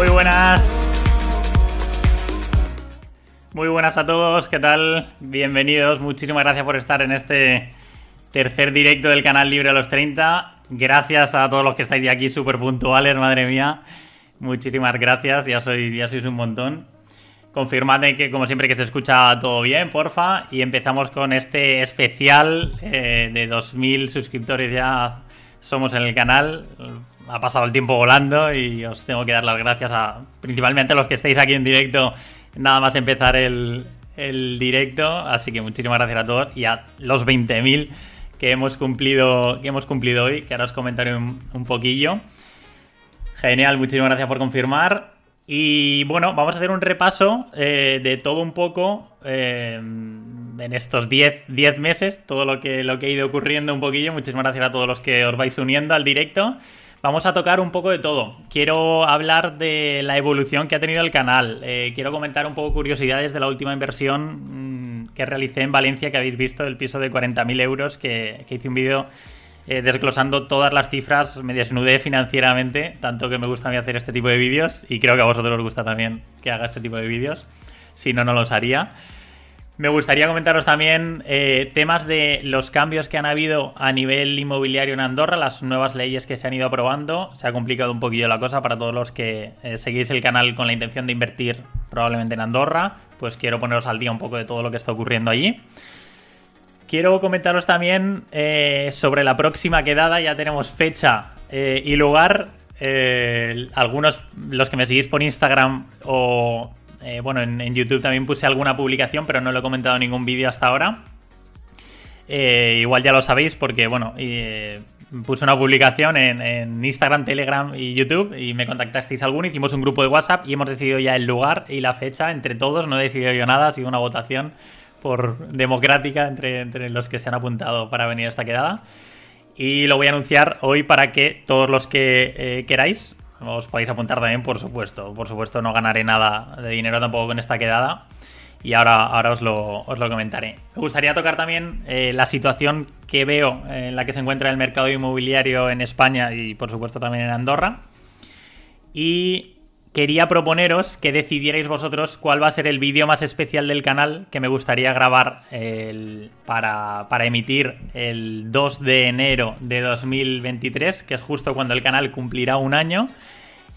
Muy buenas. Muy buenas a todos, ¿qué tal? Bienvenidos, muchísimas gracias por estar en este tercer directo del canal Libre a los 30. Gracias a todos los que estáis aquí súper puntuales, madre mía. Muchísimas gracias, ya, sois, ya sois un montón. Confirmadme que, como siempre, que se escucha todo bien, porfa. Y empezamos con este especial eh, de 2.000 suscriptores ya somos en el canal. Ha pasado el tiempo volando y os tengo que dar las gracias a principalmente a los que estáis aquí en directo, nada más empezar el, directo. Así que muchísimas gracias a todos y a los 20.000 que hemos cumplido que hemos cumplido hoy, que ahora os comentaré un poquillo. Genial, muchísimas gracias por confirmar. Y bueno, vamos a hacer un repaso eh, de todo un poco eh, en estos 10 meses, todo lo que, lo que ha ido ocurriendo un poquillo. Muchísimas gracias a todos los que os vais uniendo al directo. Vamos a tocar un poco de todo. Quiero hablar de la evolución que ha tenido el canal. Eh, quiero comentar un poco curiosidades de la última inversión mm, que realicé en Valencia, que habéis visto, el piso de 40.000 euros, que, que hice un vídeo eh, desglosando todas las cifras, me desnudé financieramente, tanto que me gusta a mí hacer este tipo de vídeos y creo que a vosotros os gusta también que haga este tipo de vídeos, si no, no los haría. Me gustaría comentaros también eh, temas de los cambios que han habido a nivel inmobiliario en Andorra, las nuevas leyes que se han ido aprobando. Se ha complicado un poquillo la cosa para todos los que eh, seguís el canal con la intención de invertir probablemente en Andorra. Pues quiero poneros al día un poco de todo lo que está ocurriendo allí. Quiero comentaros también eh, sobre la próxima quedada. Ya tenemos fecha y lugar. Algunos, los que me seguís por Instagram o bueno, en, YouTube también puse alguna publicación, pero no lo he comentado en ningún vídeo hasta ahora. igual ya lo sabéis porque, bueno, puse una publicación en, Instagram, Telegram y YouTube y me contactasteis alguno, hicimos un grupo de WhatsApp y hemos decidido ya el lugar y la fecha entre todos, no he decidido yo nada, ha sido una votación por democrática entre, entre los que se han apuntado para venir a esta quedada. Y lo voy a anunciar hoy para que todos los que eh, queráis os podáis apuntar también, por supuesto. Por supuesto, no ganaré nada de dinero tampoco con esta quedada. Y ahora, ahora os, lo, os lo comentaré. Me gustaría tocar también eh, la situación que veo en la que se encuentra el mercado inmobiliario en España y, por supuesto, también en Andorra. Y quería proponeros que decidierais vosotros cuál va a ser el vídeo más especial del canal que me gustaría grabar para, para, emitir el 2 de enero de 2023, que es justo cuando el canal cumplirá un año.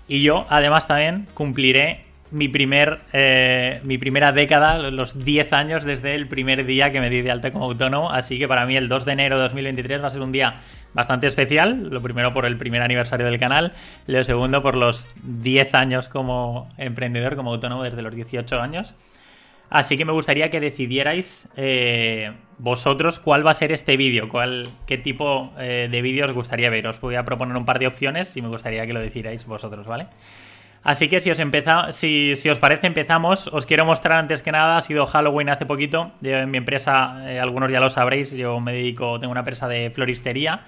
Y yo, además, también cumpliré mi, primer, eh, mi primera década, los 10 años desde el primer día que me di de alta como autónomo. Así que para mí el 2 de enero de 2023 va a ser un día bastante especial. Lo primero por el primer aniversario del canal, lo segundo por los 10 años como emprendedor, como autónomo desde los 18 años. Así que me gustaría que decidierais eh, vosotros cuál va a ser este vídeo, cuál, qué tipo eh, de vídeo os gustaría ver. Os voy a proponer un par de opciones y me gustaría que lo decidierais vosotros, ¿vale? Así que si os, si, os parece empezamos, os quiero mostrar antes que nada, ha sido Halloween hace poquito, yo en mi empresa, eh, algunos ya lo sabréis, yo me dedico, tengo una empresa de floristería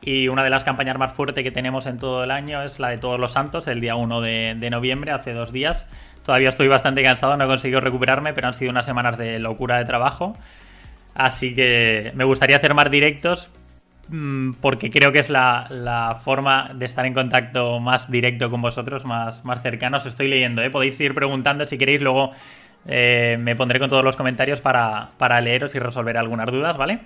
y una de las campañas más fuertes que tenemos en todo el año es la de Todos los Santos, el día 1 de, de noviembre, hace dos días. Todavía estoy bastante cansado, no he conseguido recuperarme, pero han sido unas semanas de locura de trabajo. Así que me gustaría hacer más directos, Mm, porque creo que es la, forma de estar en contacto más directo con vosotros, más, más. Os estoy leyendo, ¿eh? podéis ir preguntando si queréis, luego eh, me pondré con todos los comentarios para, para leeros y resolver algunas dudas, ¿vale?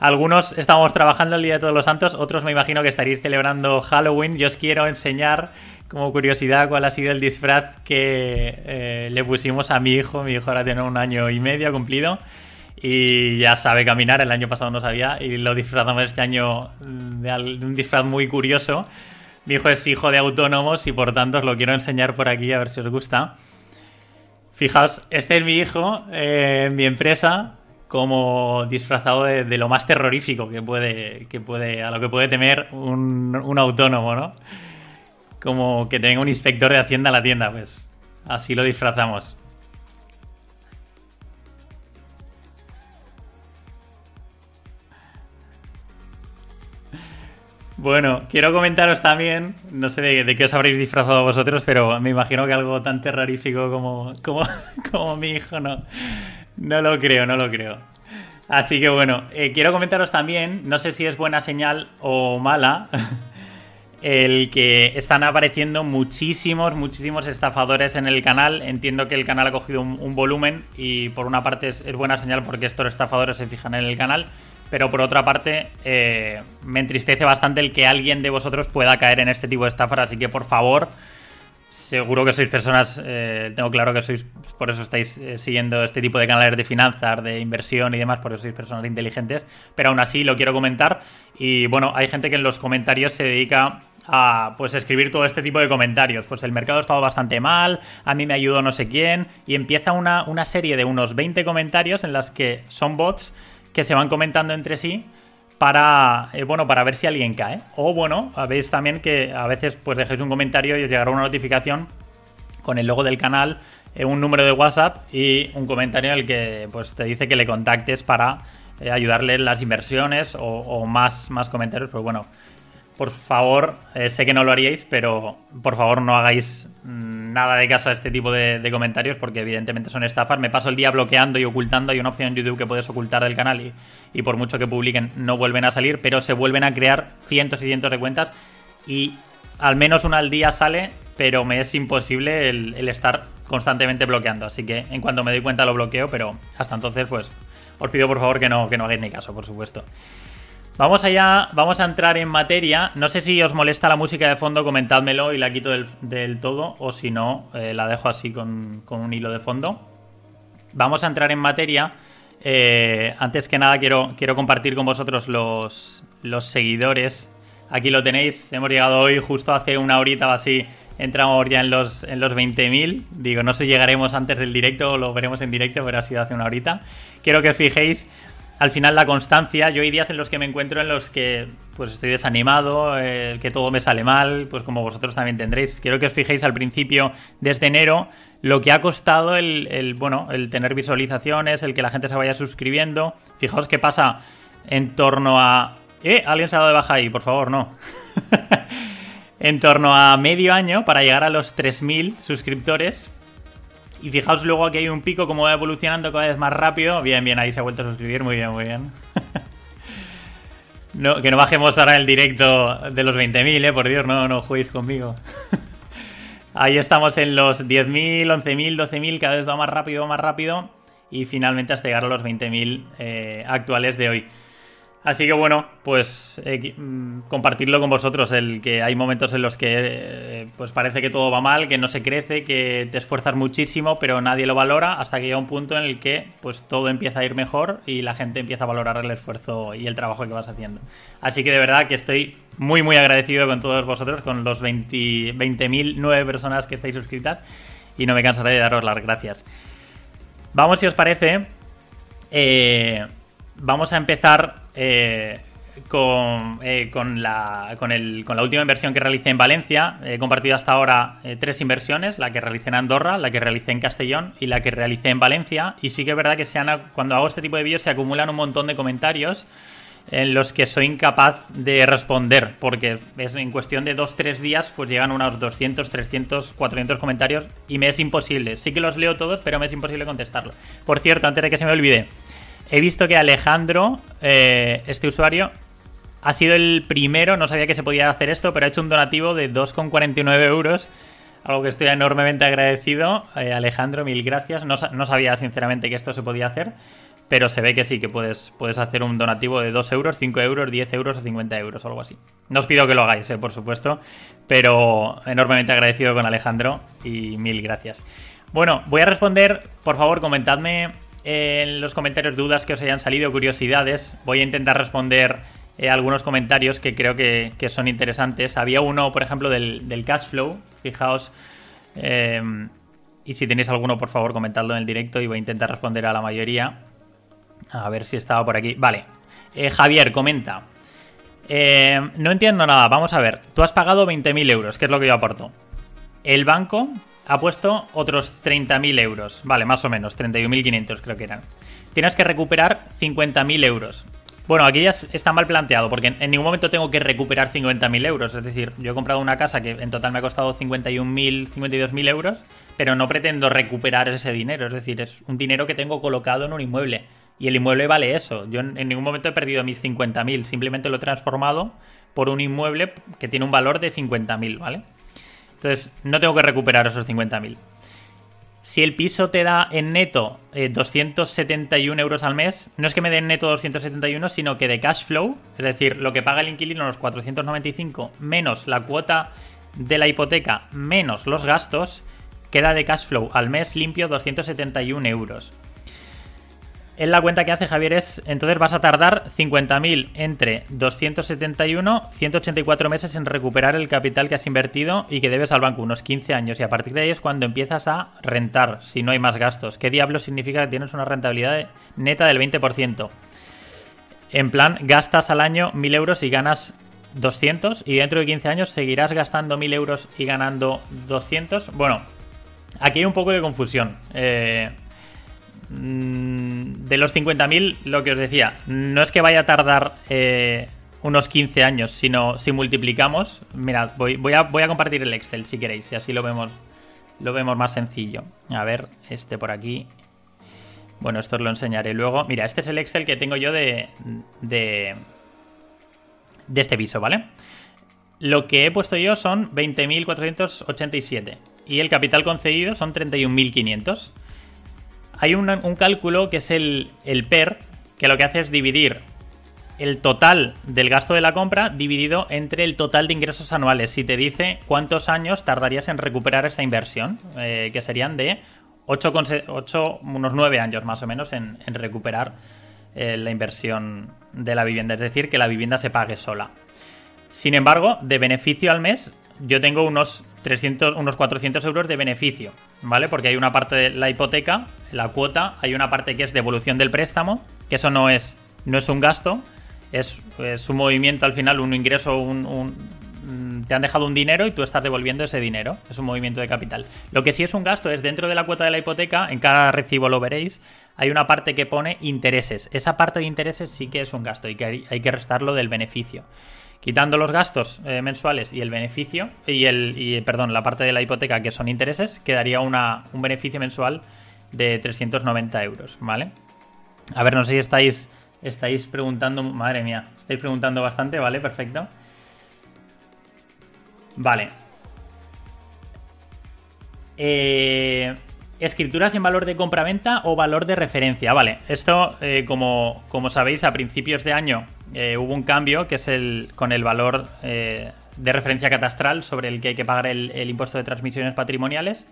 Algunos estamos trabajando el Día de Todos los Santos, otros me imagino que estaréis celebrando Halloween. Yo os quiero enseñar, como curiosidad, cuál ha sido el disfraz que eh, le pusimos a mi hijo. Mi hijo ahora tiene un año y medio cumplido y ya sabe caminar, el año pasado no sabía y lo disfrazamos este año de un disfraz muy curioso. Mi hijo es hijo de autónomos y por tanto os lo quiero enseñar por aquí a ver si os gusta. Fijaos, este es mi hijo eh, en mi empresa como disfrazado de, lo más terrorífico que puede, que puede, a lo que puede temer un, un autónomo, ¿no? Como que tenga un inspector de Hacienda en la tienda, pues así lo disfrazamos. Bueno, quiero comentaros también, no sé de, qué os habréis disfrazado vosotros, pero me imagino que algo tan terrorífico como, como, como mi hijo no, no lo creo, no lo creo. Así que bueno, eh, quiero comentaros también, no sé si es buena señal o mala, el que están apareciendo muchísimos, muchísimos estafadores en el canal. Entiendo que el canal ha cogido un, volumen y por una parte es, buena señal porque estos estafadores se fijan en el canal, pero por otra parte eh, me entristece bastante el que alguien de vosotros pueda caer en este tipo de estafas, así que por favor... Seguro que sois personas, eh, tengo claro que sois, por eso estáis eh, siguiendo este tipo de canales de finanzas, de inversión y demás, por eso sois personas inteligentes, pero aún así lo quiero comentar. Y bueno, hay gente que en los comentarios se dedica a pues escribir todo este tipo de comentarios. Pues el mercado ha estado bastante mal, a mí me ayudó no sé quién, y empieza una, una serie de unos 20 comentarios en las que son bots que se van comentando entre sí para eh, bueno para ver si alguien cae o bueno veis también que a veces pues dejéis un comentario y os llegará una notificación con el logo del canal eh, un número de WhatsApp y un comentario en el que pues te dice que le contactes para eh, ayudarle en las inversiones o, más más comentarios pues bueno por favor, eh, sé que no lo haríais, pero por favor no hagáis mm, nada de caso a este tipo de, comentarios porque evidentemente son estafas. Me paso el día bloqueando y ocultando. Hay una opción en YouTube que puedes ocultar del canal y, y por mucho que publiquen no vuelven a salir, pero se vuelven a crear cientos y cientos de cuentas y al menos una al día sale, pero me es imposible el, el estar constantemente bloqueando. Así que en cuanto me doy cuenta lo bloqueo, pero hasta entonces pues os pido por favor que no, que no hagáis ni caso, por supuesto. Vamos allá, vamos a entrar en materia. No sé si os molesta la música de fondo, comentádmelo y la quito del, todo, o si no, eh, la dejo así con, un hilo de fondo. Vamos a entrar en materia. Eh, antes que nada, quiero, quiero compartir con vosotros los, los seguidores. Aquí lo tenéis, hemos llegado hoy justo hace una horita o así. Entramos ya en los, en los 20.000. Digo, no sé si llegaremos antes del directo lo veremos en directo, pero ha sido hace una horita. Quiero que os fijéis al final la constancia, yo hay días en los que me encuentro en los que pues estoy desanimado, eh, que todo me sale mal, pues como vosotros también tendréis. Quiero que os fijéis al principio, desde enero, lo que ha costado el, bueno, el tener visualizaciones, el que la gente se vaya suscribiendo. Fijaos qué pasa en torno a... ¿Eh? ¿Alguien se ha dado de baja ahí? Por favor, no. en torno a medio año para llegar a los 3.000 suscriptores y fijaos luego aquí hay un pico como va evolucionando cada vez más rápido. Bien, bien, ahí se ha vuelto a suscribir. Muy bien, muy bien. que no bajemos ahora el directo de los 20.000, eh. Por Dios, no, no juguéis conmigo. ahí estamos en los 10.000, 11.000, 12.000. Cada vez va más rápido, va más rápido. Y finalmente hasta llegar a los 20.000 eh, actuales de hoy. Así que bueno, pues eh, mm, compartirlo con vosotros, el que hay momentos en los que eh, pues parece que todo va mal, que no se crece, que te esfuerzas muchísimo, pero nadie lo valora, hasta que llega un punto en el que pues todo empieza a ir mejor y la gente empieza a valorar el esfuerzo y el trabajo que vas haciendo. Así que de verdad que estoy muy muy agradecido con todos vosotros, con los 20.009 personas que estáis suscritas y no me cansaré de daros las gracias. Vamos si os parece. Eh, vamos a empezar eh, con, eh, con, la, con, el, con, la última inversión que realicé en Valencia. He compartido hasta ahora eh, tres inversiones, la que realicé en Andorra, la que realicé en Castellón y la que realicé en Valencia. Y sí que es verdad que cuando hago este tipo de vídeos se acumulan un montón de comentarios en los que soy incapaz de responder, porque es en cuestión de 2-3 días, pues llegan unos 200, 300, 400 comentarios y me es imposible. Sí que los leo todos, pero me es imposible contestarlos. Por cierto, antes de que se me olvide, He visto que Alejandro, eh, este usuario, ha sido el primero, no sabía que se podía hacer esto, pero ha hecho un donativo de 2,49 euros. Algo que estoy enormemente agradecido. Eh, Alejandro, mil gracias. No, sabía sinceramente que esto se podía hacer, pero se ve que sí, que puedes, puedes hacer un donativo de 2 euros, 5 euros, 10 euros o 50 euros, algo así. No os pido que lo hagáis, eh, por supuesto, pero enormemente agradecido con Alejandro y mil gracias. Bueno, voy a responder, por favor, comentadme en los comentarios dudas que os hayan salido, curiosidades. Voy a intentar responder eh, algunos comentarios que creo que, son interesantes. Había uno, por ejemplo, del, cash flow. Fijaos. Em, y si tenéis alguno, por favor, comentadlo en el directo y voy a intentar responder a la mayoría. A ver si estaba por aquí. Vale. Eh, Javier, comenta. Em, no entiendo nada. Vamos a ver. Tú has pagado 20.000 euros, que es lo que yo aporto. El banco ha puesto otros 30.000 euros. Vale, más o menos, 31.500 creo que eran. Tienes que recuperar 50.000 euros. Bueno, aquí ya está mal planteado, porque en ningún momento tengo que recuperar 50.000 euros. Es decir, yo he comprado una casa que en total me ha costado 51.000, 52.000 euros, pero no pretendo recuperar ese dinero. Es decir, es un dinero que tengo colocado en un inmueble. Y el inmueble vale eso. Yo en ningún momento he perdido mis 50.000, simplemente lo he transformado por un inmueble que tiene un valor de 50.000, ¿vale? Entonces, no tengo que recuperar esos 50.000. Si el piso te da en neto 271 eh, euros al mes, no es que me den neto 271, sino que de cash flow, es decir, lo que paga el inquilino, los 495, menos la cuota de la hipoteca, menos los gastos, queda de cash flow al mes limpio 271 euros. En la cuenta que hace Javier es, entonces vas a tardar 50.000 entre 271, 184 meses en recuperar el capital que has invertido y que debes al banco, unos 15 años. Y a partir de ahí es cuando empiezas a rentar, si no hay más gastos. ¿Qué diablo significa que tienes una rentabilidad neta del 20%? En plan, gastas al año 1.000 euros y ganas 200 y dentro de 15 años seguirás gastando 1.000 euros y ganando 200. Bueno, aquí hay un poco de confusión. Eh, de los 50.000, lo que os decía, no es que vaya a tardar eh, unos 15 años, sino si multiplicamos, mirad, voy, voy, a, voy a compartir el Excel si queréis, y así lo vemos, lo vemos más sencillo. A ver, este por aquí. Bueno, esto os lo enseñaré luego. Mira, este es el Excel que tengo yo de, de, de este piso, ¿vale? Lo que he puesto yo son 20.487 y el capital concedido son 31.500 hay un, cálculo que es el, PER, que lo que hace es dividir el total del gasto de la compra dividido entre el total de ingresos anuales. Si te dice cuántos años tardarías en recuperar esta inversión, eh, que serían de 8, 8, unos 9 años más o menos en, recuperar eh, la inversión de la vivienda. Es decir, que la vivienda se pague sola. Sin embargo, de beneficio al mes yo tengo unos 300, unos 400 euros de beneficio, ¿vale? Porque hay una parte de la hipoteca, la cuota, hay una parte que es devolución del préstamo, que eso no es, no es un gasto, es, un movimiento al final, un ingreso, un, te han dejado un dinero y tú estás devolviendo ese dinero, es un movimiento de capital. Lo que sí es un gasto es dentro de la cuota de la hipoteca, en cada recibo lo veréis, hay una parte que pone intereses. Esa parte de intereses sí que es un gasto y que hay que restarlo del beneficio. Quitando los gastos eh, mensuales y el beneficio, y el, perdón, la parte de la hipoteca que son intereses, quedaría una, un beneficio mensual de 390 euros, ¿vale? A ver, no sé si estáis, estáis preguntando, madre mía, estáis preguntando bastante, ¿vale? Perfecto. Vale. Eh, escrituras en valor de compra-venta o valor de referencia. Vale, esto, eh, como, como, sabéis, a principios de año eh, hubo un cambio que es el con el valor eh, de referencia catastral sobre el que hay que pagar el, impuesto de transmisiones patrimoniales.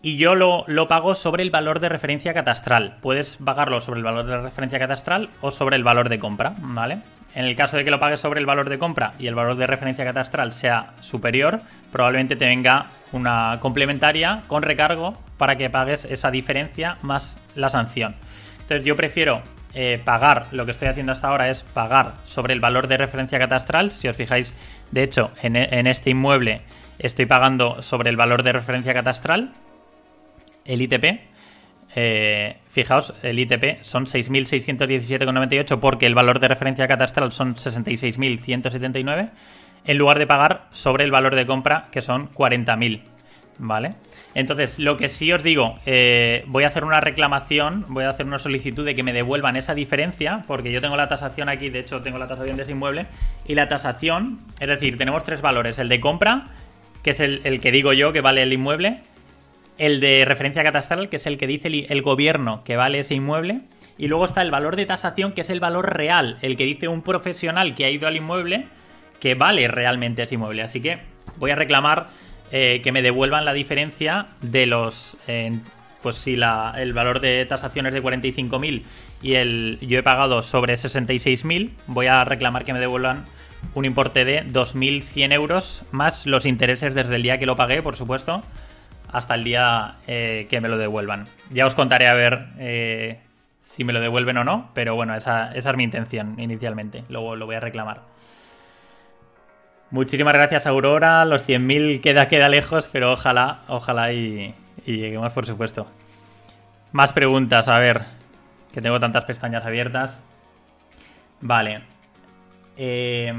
Y yo lo, pago sobre el valor de referencia catastral. Puedes pagarlo sobre el valor de referencia catastral o sobre el valor de compra, ¿vale? En el caso de que lo pagues sobre el valor de compra y el valor de referencia catastral sea superior, probablemente te venga una complementaria con recargo para que pagues esa diferencia más la sanción. Entonces yo prefiero eh, pagar, lo que estoy haciendo hasta ahora es pagar sobre el valor de referencia catastral. Si os fijáis, de hecho, en este inmueble estoy pagando sobre el valor de referencia catastral, el ITP, eh, fijaos, el ITP son 6.617,98 porque el valor de referencia catastral son 66.179, en lugar de pagar sobre el valor de compra que son 40.000. ¿Vale? Entonces, lo que sí os digo, eh, voy a hacer una reclamación, voy a hacer una solicitud de que me devuelvan esa diferencia, porque yo tengo la tasación aquí, de hecho tengo la tasación de ese inmueble, y la tasación, es decir, tenemos tres valores, el de compra, que es el, el que digo yo que vale el inmueble, el de referencia catastral, que es el que dice el, gobierno que vale ese inmueble, y luego está el valor de tasación, que es el valor real, el que dice un profesional que ha ido al inmueble que vale realmente ese inmueble. Así que voy a reclamar eh, que me devuelvan la diferencia de los... pues si la, el valor de tasación es de 45.000 y el, yo he pagado sobre 66.000, voy a reclamar que me devuelvan un importe de 2.100 euros más los intereses desde el día que lo pagué, por supuesto, hasta el día eh, que me lo devuelvan. Ya os contaré a ver eh, si me lo devuelven o no, pero bueno, esa, es mi intención inicialmente. Luego lo voy a reclamar. Muchísimas gracias, Aurora. Los 100.000 queda, queda lejos, pero ojalá, ojalá y, lleguemos, por supuesto. Más preguntas, a ver, que tengo tantas pestañas abiertas. Vale. Eh,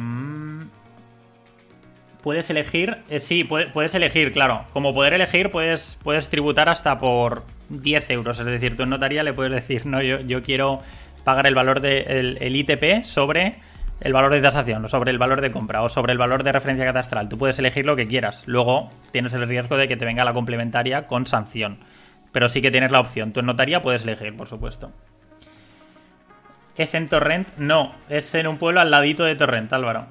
puedes elegir. Eh, sí, puedes elegir, claro. Como poder elegir, puedes, puedes tributar hasta por 10 euros. Es decir, tú en notaría le puedes decir, no, yo, yo quiero pagar el valor del ITP sobre el valor de tasación, o sobre el valor de compra, o sobre el valor de referencia catastral. Tú puedes elegir lo que quieras. Luego tienes el riesgo de que te venga la complementaria con sanción. Pero sí que tienes la opción. Tú en notaría puedes elegir, por supuesto. ¿Es en Torrent? No, es en un pueblo al ladito de Torrent, Álvaro.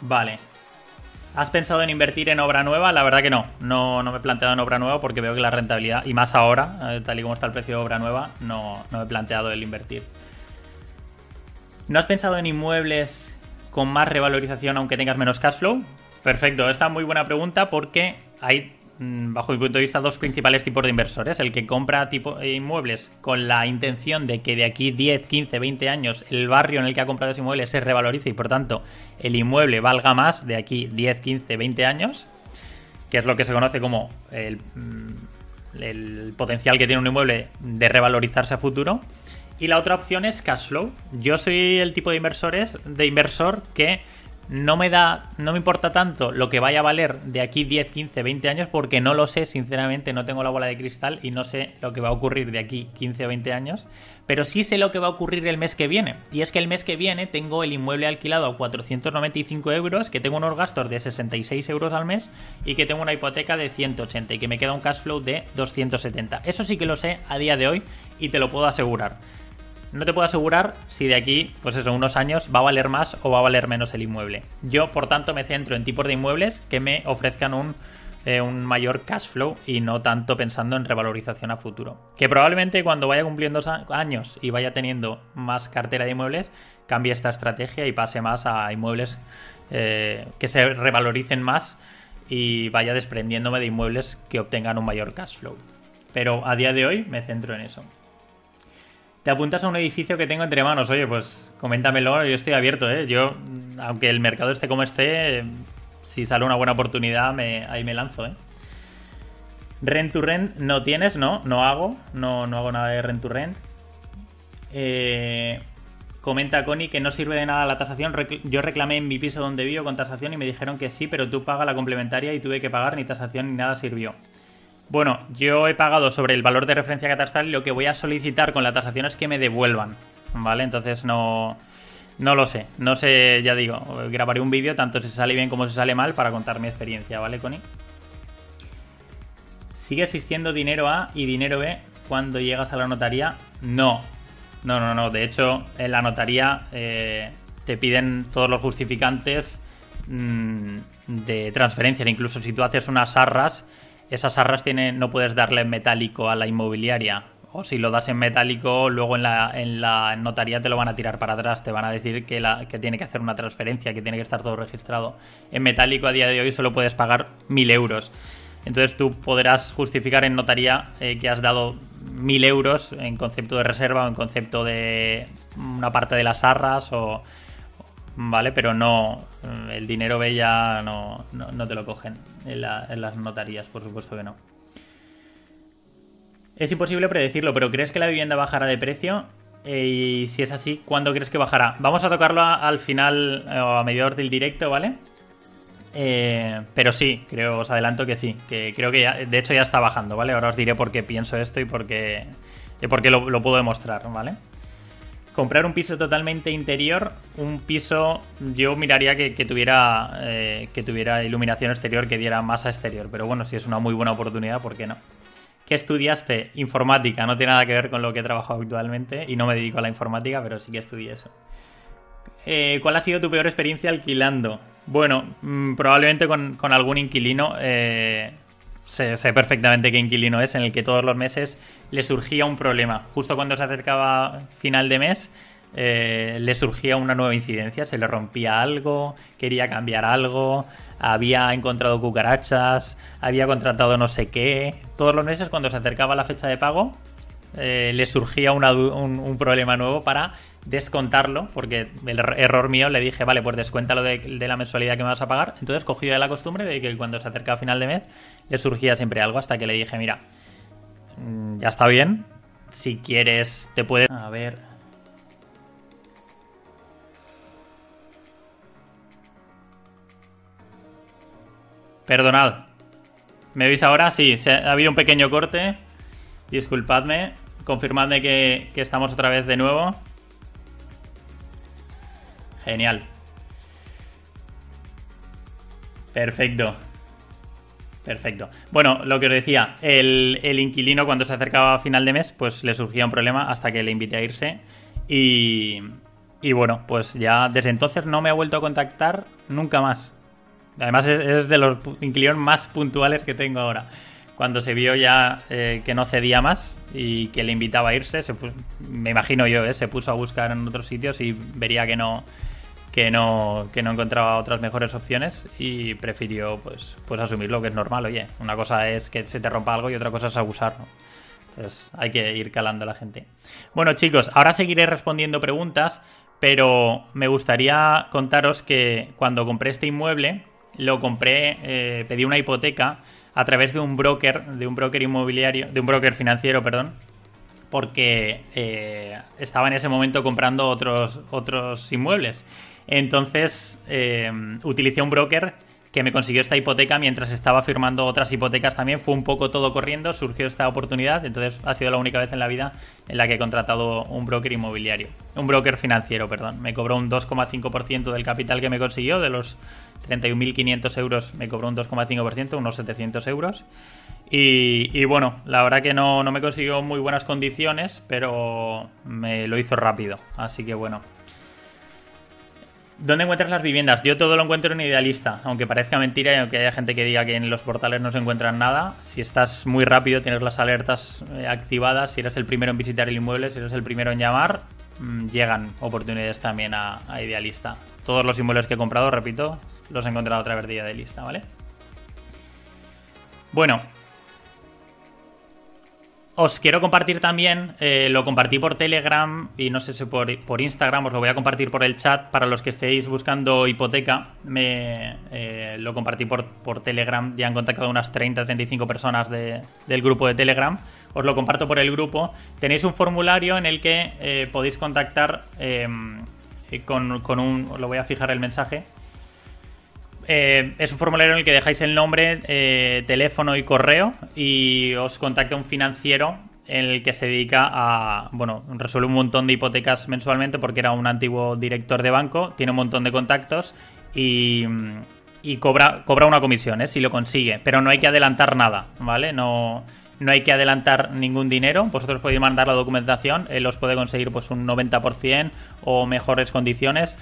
Vale. ¿Has pensado en invertir en obra nueva? La verdad que no. No, no me he planteado en obra nueva porque veo que la rentabilidad, y más ahora, eh, tal y como está el precio de obra nueva, no, no me he planteado el invertir. ¿No has pensado en inmuebles con más revalorización aunque tengas menos cash flow? Perfecto, esta es muy buena pregunta porque hay bajo mi punto de vista, dos principales tipos de inversores. El que compra tipo, eh, inmuebles con la intención de que de aquí 10, 15, 20 años el barrio en el que ha comprado ese inmueble se revalorice y por tanto el inmueble valga más de aquí 10, 15, 20 años, que es lo que se conoce como el, mm, el potencial que tiene un inmueble de revalorizarse a futuro. Y la otra opción es cash flow. Yo soy el tipo de inversores, de inversor que no me da, no me importa tanto lo que vaya a valer de aquí 10, 15, 20 años porque no lo sé, sinceramente, no tengo la bola de cristal y no sé lo que va a ocurrir de aquí 15 o 20 años, pero sí sé lo que va a ocurrir el mes que viene. Y es que el mes que viene tengo el inmueble alquilado a 495 euros, que tengo unos gastos de 66 euros al mes y que tengo una hipoteca de 180 y que me queda un cash flow de 270. Eso sí que lo sé a día de hoy y te lo puedo asegurar no te puedo asegurar si de aquí, pues eso, unos años va a valer más o va a valer menos el inmueble. Yo, por tanto, me centro en tipos de inmuebles que me ofrezcan un, eh, mayor cash flow y no tanto pensando en revalorización a futuro. Que probablemente cuando vaya cumpliendo años y vaya teniendo más cartera de inmuebles, cambie esta estrategia y pase más a inmuebles eh, que se revaloricen más y vaya desprendiéndome de inmuebles que obtengan un mayor cash flow. Pero a día de hoy me centro en eso te apuntas a un edificio que tengo entre manos. Oye, pues coméntamelo, yo estoy abierto, ¿eh? Yo, aunque el mercado esté como esté, si sale una buena oportunidad, ahí me lanzo, ¿eh? Rent to rent no tienes, no, no hago, no, no hago nada de rent to rent. Eh, comenta Connie que no sirve de nada la tasación. Yo reclamé en mi piso donde vivo con tasación y me dijeron que sí, pero tú pagas la complementaria y tuve que pagar ni tasación ni nada sirvió. Bueno, yo he pagado sobre el valor de referencia catastral y lo que voy a solicitar con la tasación es que me devuelvan, ¿vale? Entonces no, no lo sé, no sé, ya digo, grabaré un vídeo tanto si sale bien como si sale mal para contar mi experiencia, ¿vale, Connie? ¿Sigue existiendo dinero A y dinero B cuando llegas a la notaría? No, no, no, no, de hecho en la notaría eh, te piden todos los justificantes mm, de transferencia, incluso si tú haces unas arras esas arras tienen, no puedes darle en metálico a la inmobiliaria. O si lo das en metálico, luego en la, en la notaría te lo van a tirar para atrás. Te van a decir que, la, que tiene que hacer una transferencia, que tiene que estar todo registrado. En metálico a día de hoy solo puedes pagar mil euros. Entonces tú podrás justificar en notaría eh, que has dado mil euros en concepto de reserva o en concepto de una parte de las arras o ¿vale? Pero no, el dinero B ya no, te lo cogen en, las notarías, por supuesto que no. Es imposible predecirlo, pero ¿crees que la vivienda bajará de precio? Eh, y si es así, ¿cuándo crees que bajará? Vamos a tocarlo al final eh, o a mediados del directo, ¿vale? Eh, pero sí, creo, os adelanto que sí, que creo que ya, de hecho ya está bajando, ¿vale? Ahora os diré por qué pienso esto y por qué, lo, lo puedo demostrar, ¿vale? Comprar un piso totalmente interior, un piso yo miraría que, tuviera eh, que tuviera iluminación exterior, que diera masa exterior. Pero bueno, si es una muy buena oportunidad, ¿por qué no? ¿Qué estudiaste? Informática, no tiene nada que ver con lo que he trabajado actualmente y no me dedico a la informática, pero sí que estudié eso. Eh, ¿Cuál ha sido tu peor experiencia alquilando? Bueno, mm, probablemente con, algún inquilino. Eh, sé, perfectamente qué inquilino es, en el que todos los meses le surgía un problema. Justo cuando se acercaba final de mes, eh, le surgía una nueva incidencia, se le rompía algo, quería cambiar algo, había encontrado cucarachas, había contratado no sé qué. Todos los meses cuando se acercaba la fecha de pago, eh, le surgía un, problema nuevo para descontarlo, porque el error mío le dije, vale, pues descuéntalo de, de la mensualidad que me vas a pagar. Entonces cogí de la costumbre de que cuando se acercaba final de mes le surgía siempre algo hasta que le dije, mira, mm, ya está bien. Si quieres, te puedes... A ver... Perdonad. ¿Me veis ahora? Sí, ha habido un pequeño corte. Disculpadme. confirmadme que, que estamos otra vez de nuevo. Genial. Perfecto. Perfecto. Bueno, lo que os decía, el, inquilino cuando se acercaba a final de mes, pues le surgía un problema hasta que le invité a irse. Y, y bueno, pues ya desde entonces no me ha vuelto a contactar nunca más. Además es, de los inquilinos más puntuales que tengo ahora. Cuando se vio ya eh, que no cedía más y que le invitaba a irse, se me imagino yo, eh, se puso a buscar en otros sitios y vería que no, que no, que no encontraba otras mejores opciones y prefirió pues, pues asumir lo que es normal. Oye, una cosa es que se te rompa algo y otra cosa es abusar. Entonces hay que ir calando a la gente. Bueno chicos, ahora seguiré respondiendo preguntas, pero me gustaría contaros que cuando compré este inmueble, lo compré, eh, pedí una hipoteca a través de un broker, de un broker inmobiliario, de un broker financiero, perdón, porque eh, estaba en ese momento comprando otros, otros inmuebles. Entonces eh, utilicé un broker que me consiguió esta hipoteca mientras estaba firmando otras hipotecas también. Fue un poco todo corriendo, surgió esta oportunidad, entonces ha sido la única vez en la vida en la que he contratado un broker inmobiliario. Un broker financiero, perdón. Me cobró un 2,5% del capital que me consiguió, de los 31.500 euros me cobró un 2,5%, unos 700 euros. Y, bueno, la verdad que no, no me consiguió muy buenas condiciones, pero me lo hizo rápido. Así que bueno, ¿Dónde encuentras las viviendas? Yo todo lo encuentro en Idealista, aunque parezca mentira y aunque haya gente que diga que en los portales no se encuentran nada. Si estás muy rápido, tienes las alertas eh, activadas, si eres el primero en visitar el inmueble, si eres el primero en llamar, mm, llegan oportunidades también a, a, Idealista. Todos los inmuebles que he comprado, repito, los he encontrado a través de Idealista, ¿vale? Bueno, os quiero compartir también, eh, lo compartí por Telegram y no sé si por, Instagram, os lo voy a compartir por el chat para los que estéis buscando hipoteca. Me, eh, lo compartí por, Telegram, ya han contactado unas 30-35 personas del grupo de Telegram. Os lo comparto por el grupo. Tenéis un formulario en el que eh, podéis contactar em, con, con un... Lo voy a fijar el mensaje. Eh, es un formulario en el que dejáis el nombre, eh, teléfono y correo y os contacta un financiero en el que se dedica a, bueno, resuelve un montón de hipotecas mensualmente porque era un antiguo director de banco, tiene un montón de contactos y, cobra, cobra una comisión, ¿eh? si lo consigue, pero no hay que adelantar nada, ¿vale? No, no hay que adelantar ningún dinero, vosotros podéis mandar la documentación, él os puede conseguir pues un 90% o mejores condiciones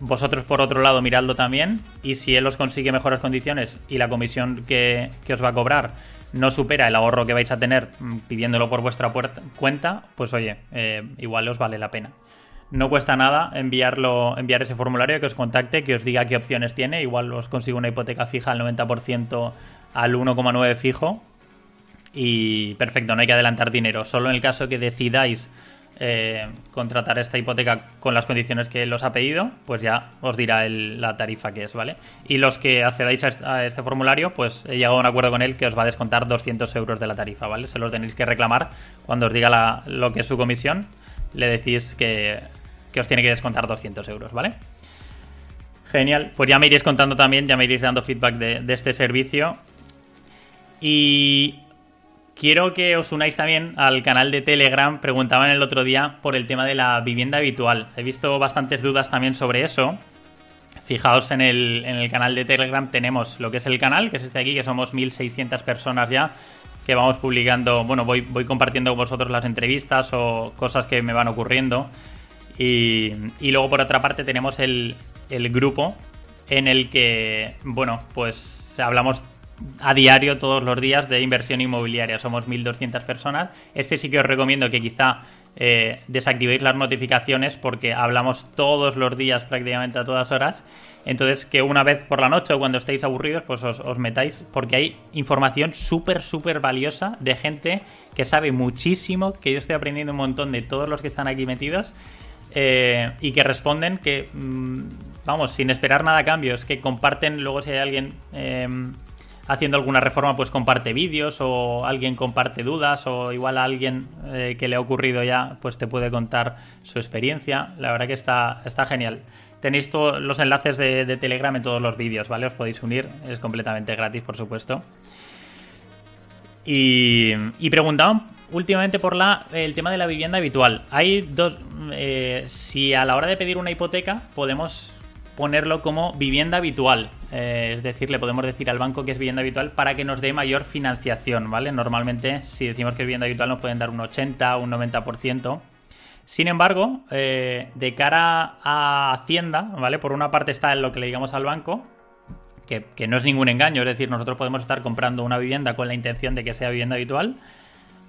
vosotros, por otro lado, miradlo también. Y si él os consigue mejores condiciones y la comisión que, os va a cobrar no supera el ahorro que vais a tener mm, pidiéndolo por vuestra cuenta, pues oye, eh, igual os vale la pena. No cuesta nada enviarlo, enviar ese formulario que os contacte, que os diga qué opciones tiene. Igual os consigo una hipoteca fija al 90% al 1,9 fijo. Y perfecto, no hay que adelantar dinero. Solo en el caso que decidáis eh, contratar esta hipoteca con las condiciones que él os ha pedido, pues ya os dirá la tarifa que es, ¿vale? Y los que accedáis a este formulario, pues he llegado a un acuerdo con él que os va a descontar 200 euros de la tarifa, ¿vale? Se los tenéis que reclamar cuando os diga lo que es su comisión, le decís que, os tiene que descontar 200 euros, ¿vale? Genial, pues ya me iréis contando también, ya me iréis dando feedback de, de este servicio. Y Quiero que os unáis también al canal de Telegram. Preguntaban el otro día por el tema de la vivienda habitual. He visto bastantes dudas también sobre eso. Fijaos en el, en el canal de Telegram tenemos lo que es el canal, que es este aquí, que somos 1600 personas ya, que vamos publicando, bueno, voy, voy compartiendo con vosotros las entrevistas o cosas que me van ocurriendo. Y, y luego por otra parte tenemos el, el grupo en el que, bueno, pues hablamos a diario, todos los días, de inversión inmobiliaria. Somos 1.200 personas. Este sí que os recomiendo que quizá eh, desactivéis las notificaciones porque hablamos todos los días, prácticamente a todas horas. Entonces, que una vez por la noche o cuando estéis aburridos, pues os, metáis, porque hay información súper, súper valiosa de gente que sabe muchísimo, que yo estoy aprendiendo un montón de todos los que están aquí metidos. Eh, y que responden que, mm, vamos, sin esperar nada a cambio, que comparten, luego si hay alguien eh, haciendo alguna reforma, pues comparte vídeos o alguien comparte dudas o igual a alguien eh, que le ha ocurrido ya, pues te puede contar su experiencia. La verdad que está, está genial. Tenéis todos los enlaces de, Telegram en todos los vídeos, ¿vale? Os podéis unir, es completamente gratis, por supuesto. Y, y preguntaban últimamente por la, el tema de la vivienda habitual. Hay dos. Eh, si a la hora de pedir una hipoteca podemos ponerlo como vivienda habitual. Eh, es decir, le podemos decir al banco que es vivienda habitual para que nos dé mayor financiación, ¿vale? Normalmente, si decimos que es vivienda habitual, nos pueden dar un 80 o un 90%. Sin embargo, eh, de cara a Hacienda, ¿vale? Por una parte está lo que le digamos al banco, que, que, no es ningún engaño, es decir, nosotros podemos estar comprando una vivienda con la intención de que sea vivienda habitual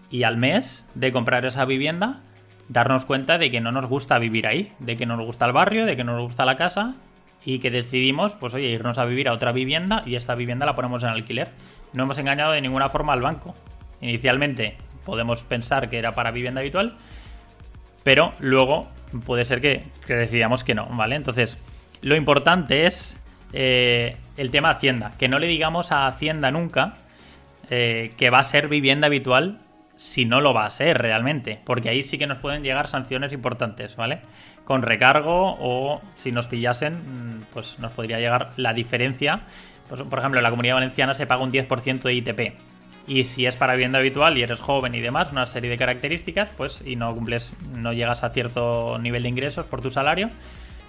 y al mes de comprar esa vivienda darnos cuenta de que no nos gusta vivir ahí, de que no nos gusta el barrio, de que no nos gusta la casa y que decidimos, pues oye, irnos a vivir a otra vivienda y esta vivienda la ponemos en alquiler. No hemos engañado de ninguna forma al banco. Inicialmente podemos pensar que era para vivienda habitual, pero luego puede ser que, decidamos que no, ¿vale? Entonces, lo importante es eh, el tema Hacienda, que no le digamos a Hacienda nunca eh, que va a ser vivienda habitual si no lo va a ser realmente, porque ahí sí que nos pueden llegar sanciones importantes, ¿vale? Con recargo o si nos pillasen, mm, pues nos podría llegar la diferencia. Pues, por ejemplo, en la comunidad valenciana se paga un 10% de ITP. Y si es para vivienda habitual y eres joven y demás, una serie de características, pues y no cumples, no llegas a cierto nivel de ingresos por tu salario,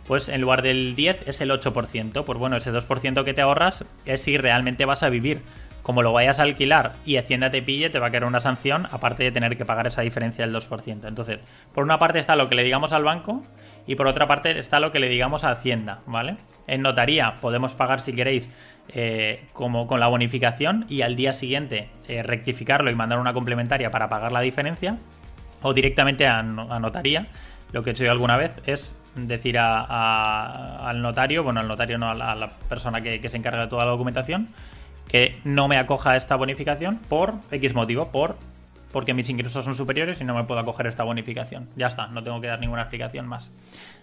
pues en lugar del 10 es el 8%. Pues bueno, ese 2% que te ahorras es si realmente vas a vivir como lo vayas a alquilar y Hacienda te pille, te va a caer una sanción, aparte de tener que pagar esa diferencia del 2%. Entonces, por una parte está lo que le digamos al banco y por otra parte está lo que le digamos a Hacienda, ¿vale? En notaría podemos pagar, si queréis, eh, como con la bonificación y al día siguiente eh, rectificarlo y mandar una complementaria para pagar la diferencia o directamente a, notaría. Lo que he hecho yo alguna vez es decir al notario, bueno, al notario no, a la, persona que se encarga de toda la documentación, que no me acoja esta bonificación por X motivo, por porque mis ingresos son superiores y no me puedo acoger esta bonificación. Ya está, no tengo que dar ninguna explicación más.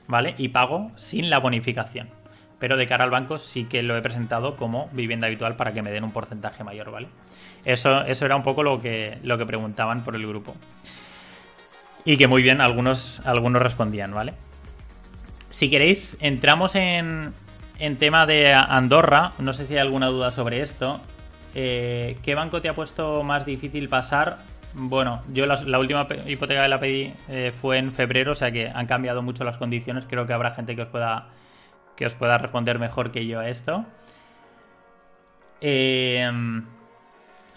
¿Vale? Y pago sin la bonificación. Pero de cara al banco sí que lo he presentado como vivienda habitual para que me den un porcentaje mayor, ¿vale? Eso, eso era un poco lo que, lo que preguntaban por el grupo. Y que muy bien algunos, algunos respondían, ¿vale? Si queréis, entramos en, en tema de Andorra, no sé si hay alguna duda sobre esto. Eh, ¿Qué banco te ha puesto más difícil pasar? Bueno, yo la, última hipoteca que la pedí eh, fue en febrero, o sea que han cambiado mucho las condiciones. Creo que habrá gente que os pueda, que os pueda responder mejor que yo a esto. Eh,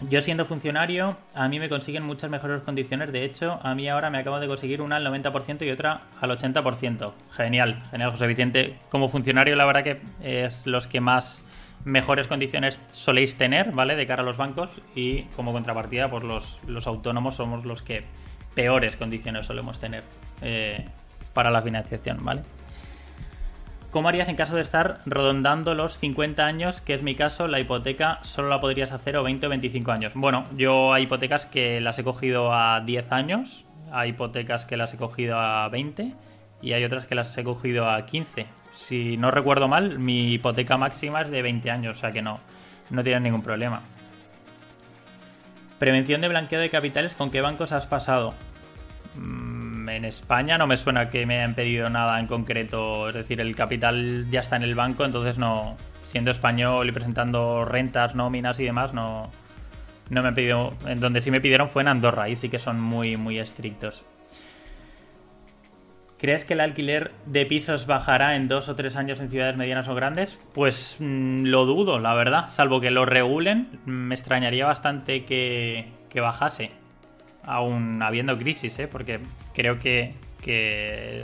yo siendo funcionario, a mí me consiguen muchas mejores condiciones. De hecho, a mí ahora me acabo de conseguir una al 90% y otra al 80%. Genial, genial, José Vicente. Como funcionario, la verdad que es los que más mejores condiciones soléis tener, ¿vale? De cara a los bancos. Y como contrapartida, pues los, los autónomos somos los que peores condiciones solemos tener eh, para la financiación, ¿vale? ¿Cómo harías en caso de estar redondando los 50 años, que es mi caso, la hipoteca solo la podrías hacer o 20 o 25 años? Bueno, yo hay hipotecas que las he cogido a 10 años, hay hipotecas que las he cogido a 20 y hay otras que las he cogido a 15. Si no recuerdo mal, mi hipoteca máxima es de 20 años, o sea que no, no tienes ningún problema. Prevención de blanqueo de capitales, ¿con qué bancos has pasado? Mm, en España no me suena que me hayan pedido nada en concreto. Es decir, el capital ya está en el banco, entonces no. Siendo español y presentando rentas, nóminas y demás, no, no me han pedido. En donde sí me pidieron fue en Andorra, y sí que son muy, muy estrictos. ¿Crees que el alquiler de pisos bajará en dos o tres años en ciudades medianas o grandes? Pues mm, lo dudo, la verdad. Salvo que lo regulen, me extrañaría bastante que, que bajase aún habiendo crisis, ¿eh? porque creo que,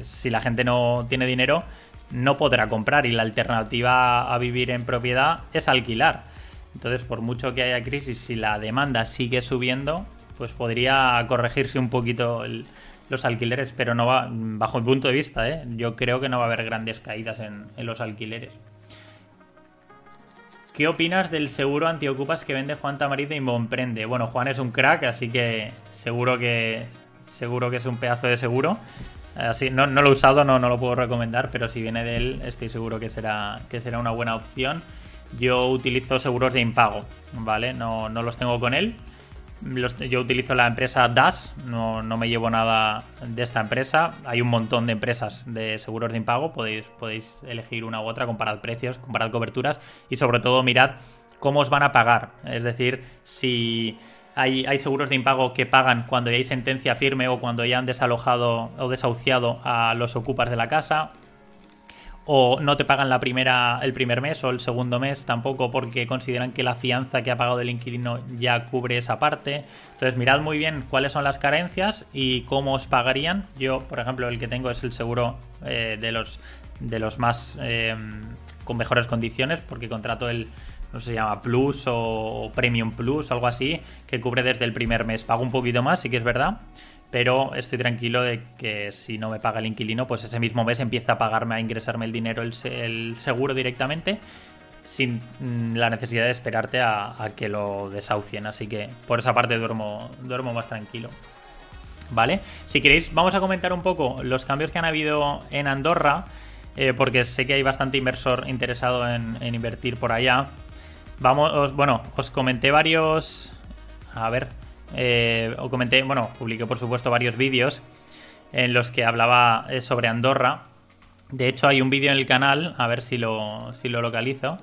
si la gente no tiene dinero no podrá comprar y la alternativa a vivir en propiedad es alquilar. Entonces, por mucho que haya crisis, si la demanda sigue subiendo, pues podría corregirse un poquito los alquileres, pero no va, bajo mi punto de vista, ¿eh? yo creo que no va a haber grandes caídas en los alquileres. ¿Qué opinas del seguro antiocupas que vende Juan Tamariz de Inbomprende? Bueno, Juan es un crack, así que seguro que seguro que es un pedazo de seguro. Así, no, lo he usado, no, no lo puedo recomendar, pero si viene de él, estoy seguro que será, que será una buena opción. Yo utilizo seguros de impago, ¿vale? No, no los tengo con él, yo utilizo la empresa DAS, no, me llevo nada de esta empresa. Hay un montón de empresas de seguros de impago, podéis, podéis elegir una u otra, comparad precios, comparad coberturas y sobre todo mirad cómo os van a pagar. Es decir, si Hay, hay, seguros de impago que pagan cuando ya hay sentencia firme o cuando ya han desalojado o desahuciado a los ocupas de la casa o no te pagan la primera, el primer mes o el segundo mes tampoco porque consideran que la fianza que ha pagado el inquilino ya cubre esa parte. Entonces mirad muy bien cuáles son las carencias y cómo os pagarían. Yo, por ejemplo, el que tengo es el seguro eh, de los de los más eh, con mejores condiciones porque contrato el no se llama Plus o Premium Plus, algo así, que cubre desde el primer mes. Pago un poquito más, sí que es verdad, pero estoy tranquilo de que si no me paga el inquilino, pues ese mismo mes empieza a pagarme, a ingresarme el dinero, el, seguro directamente, sin mm, la necesidad de esperarte a, que lo desahucien. Así que por esa parte duermo, duermo más tranquilo. ¿Vale? Si queréis, vamos a comentar un poco los cambios que han habido en Andorra, eh, porque sé que hay bastante inversor interesado en, invertir por allá. Vamos, bueno, os comenté varios. A ver, eh, os comenté, bueno, publiqué por supuesto varios vídeos en los que hablaba eh, sobre Andorra. De hecho, hay un vídeo en el canal, a ver si lo, si lo localizo,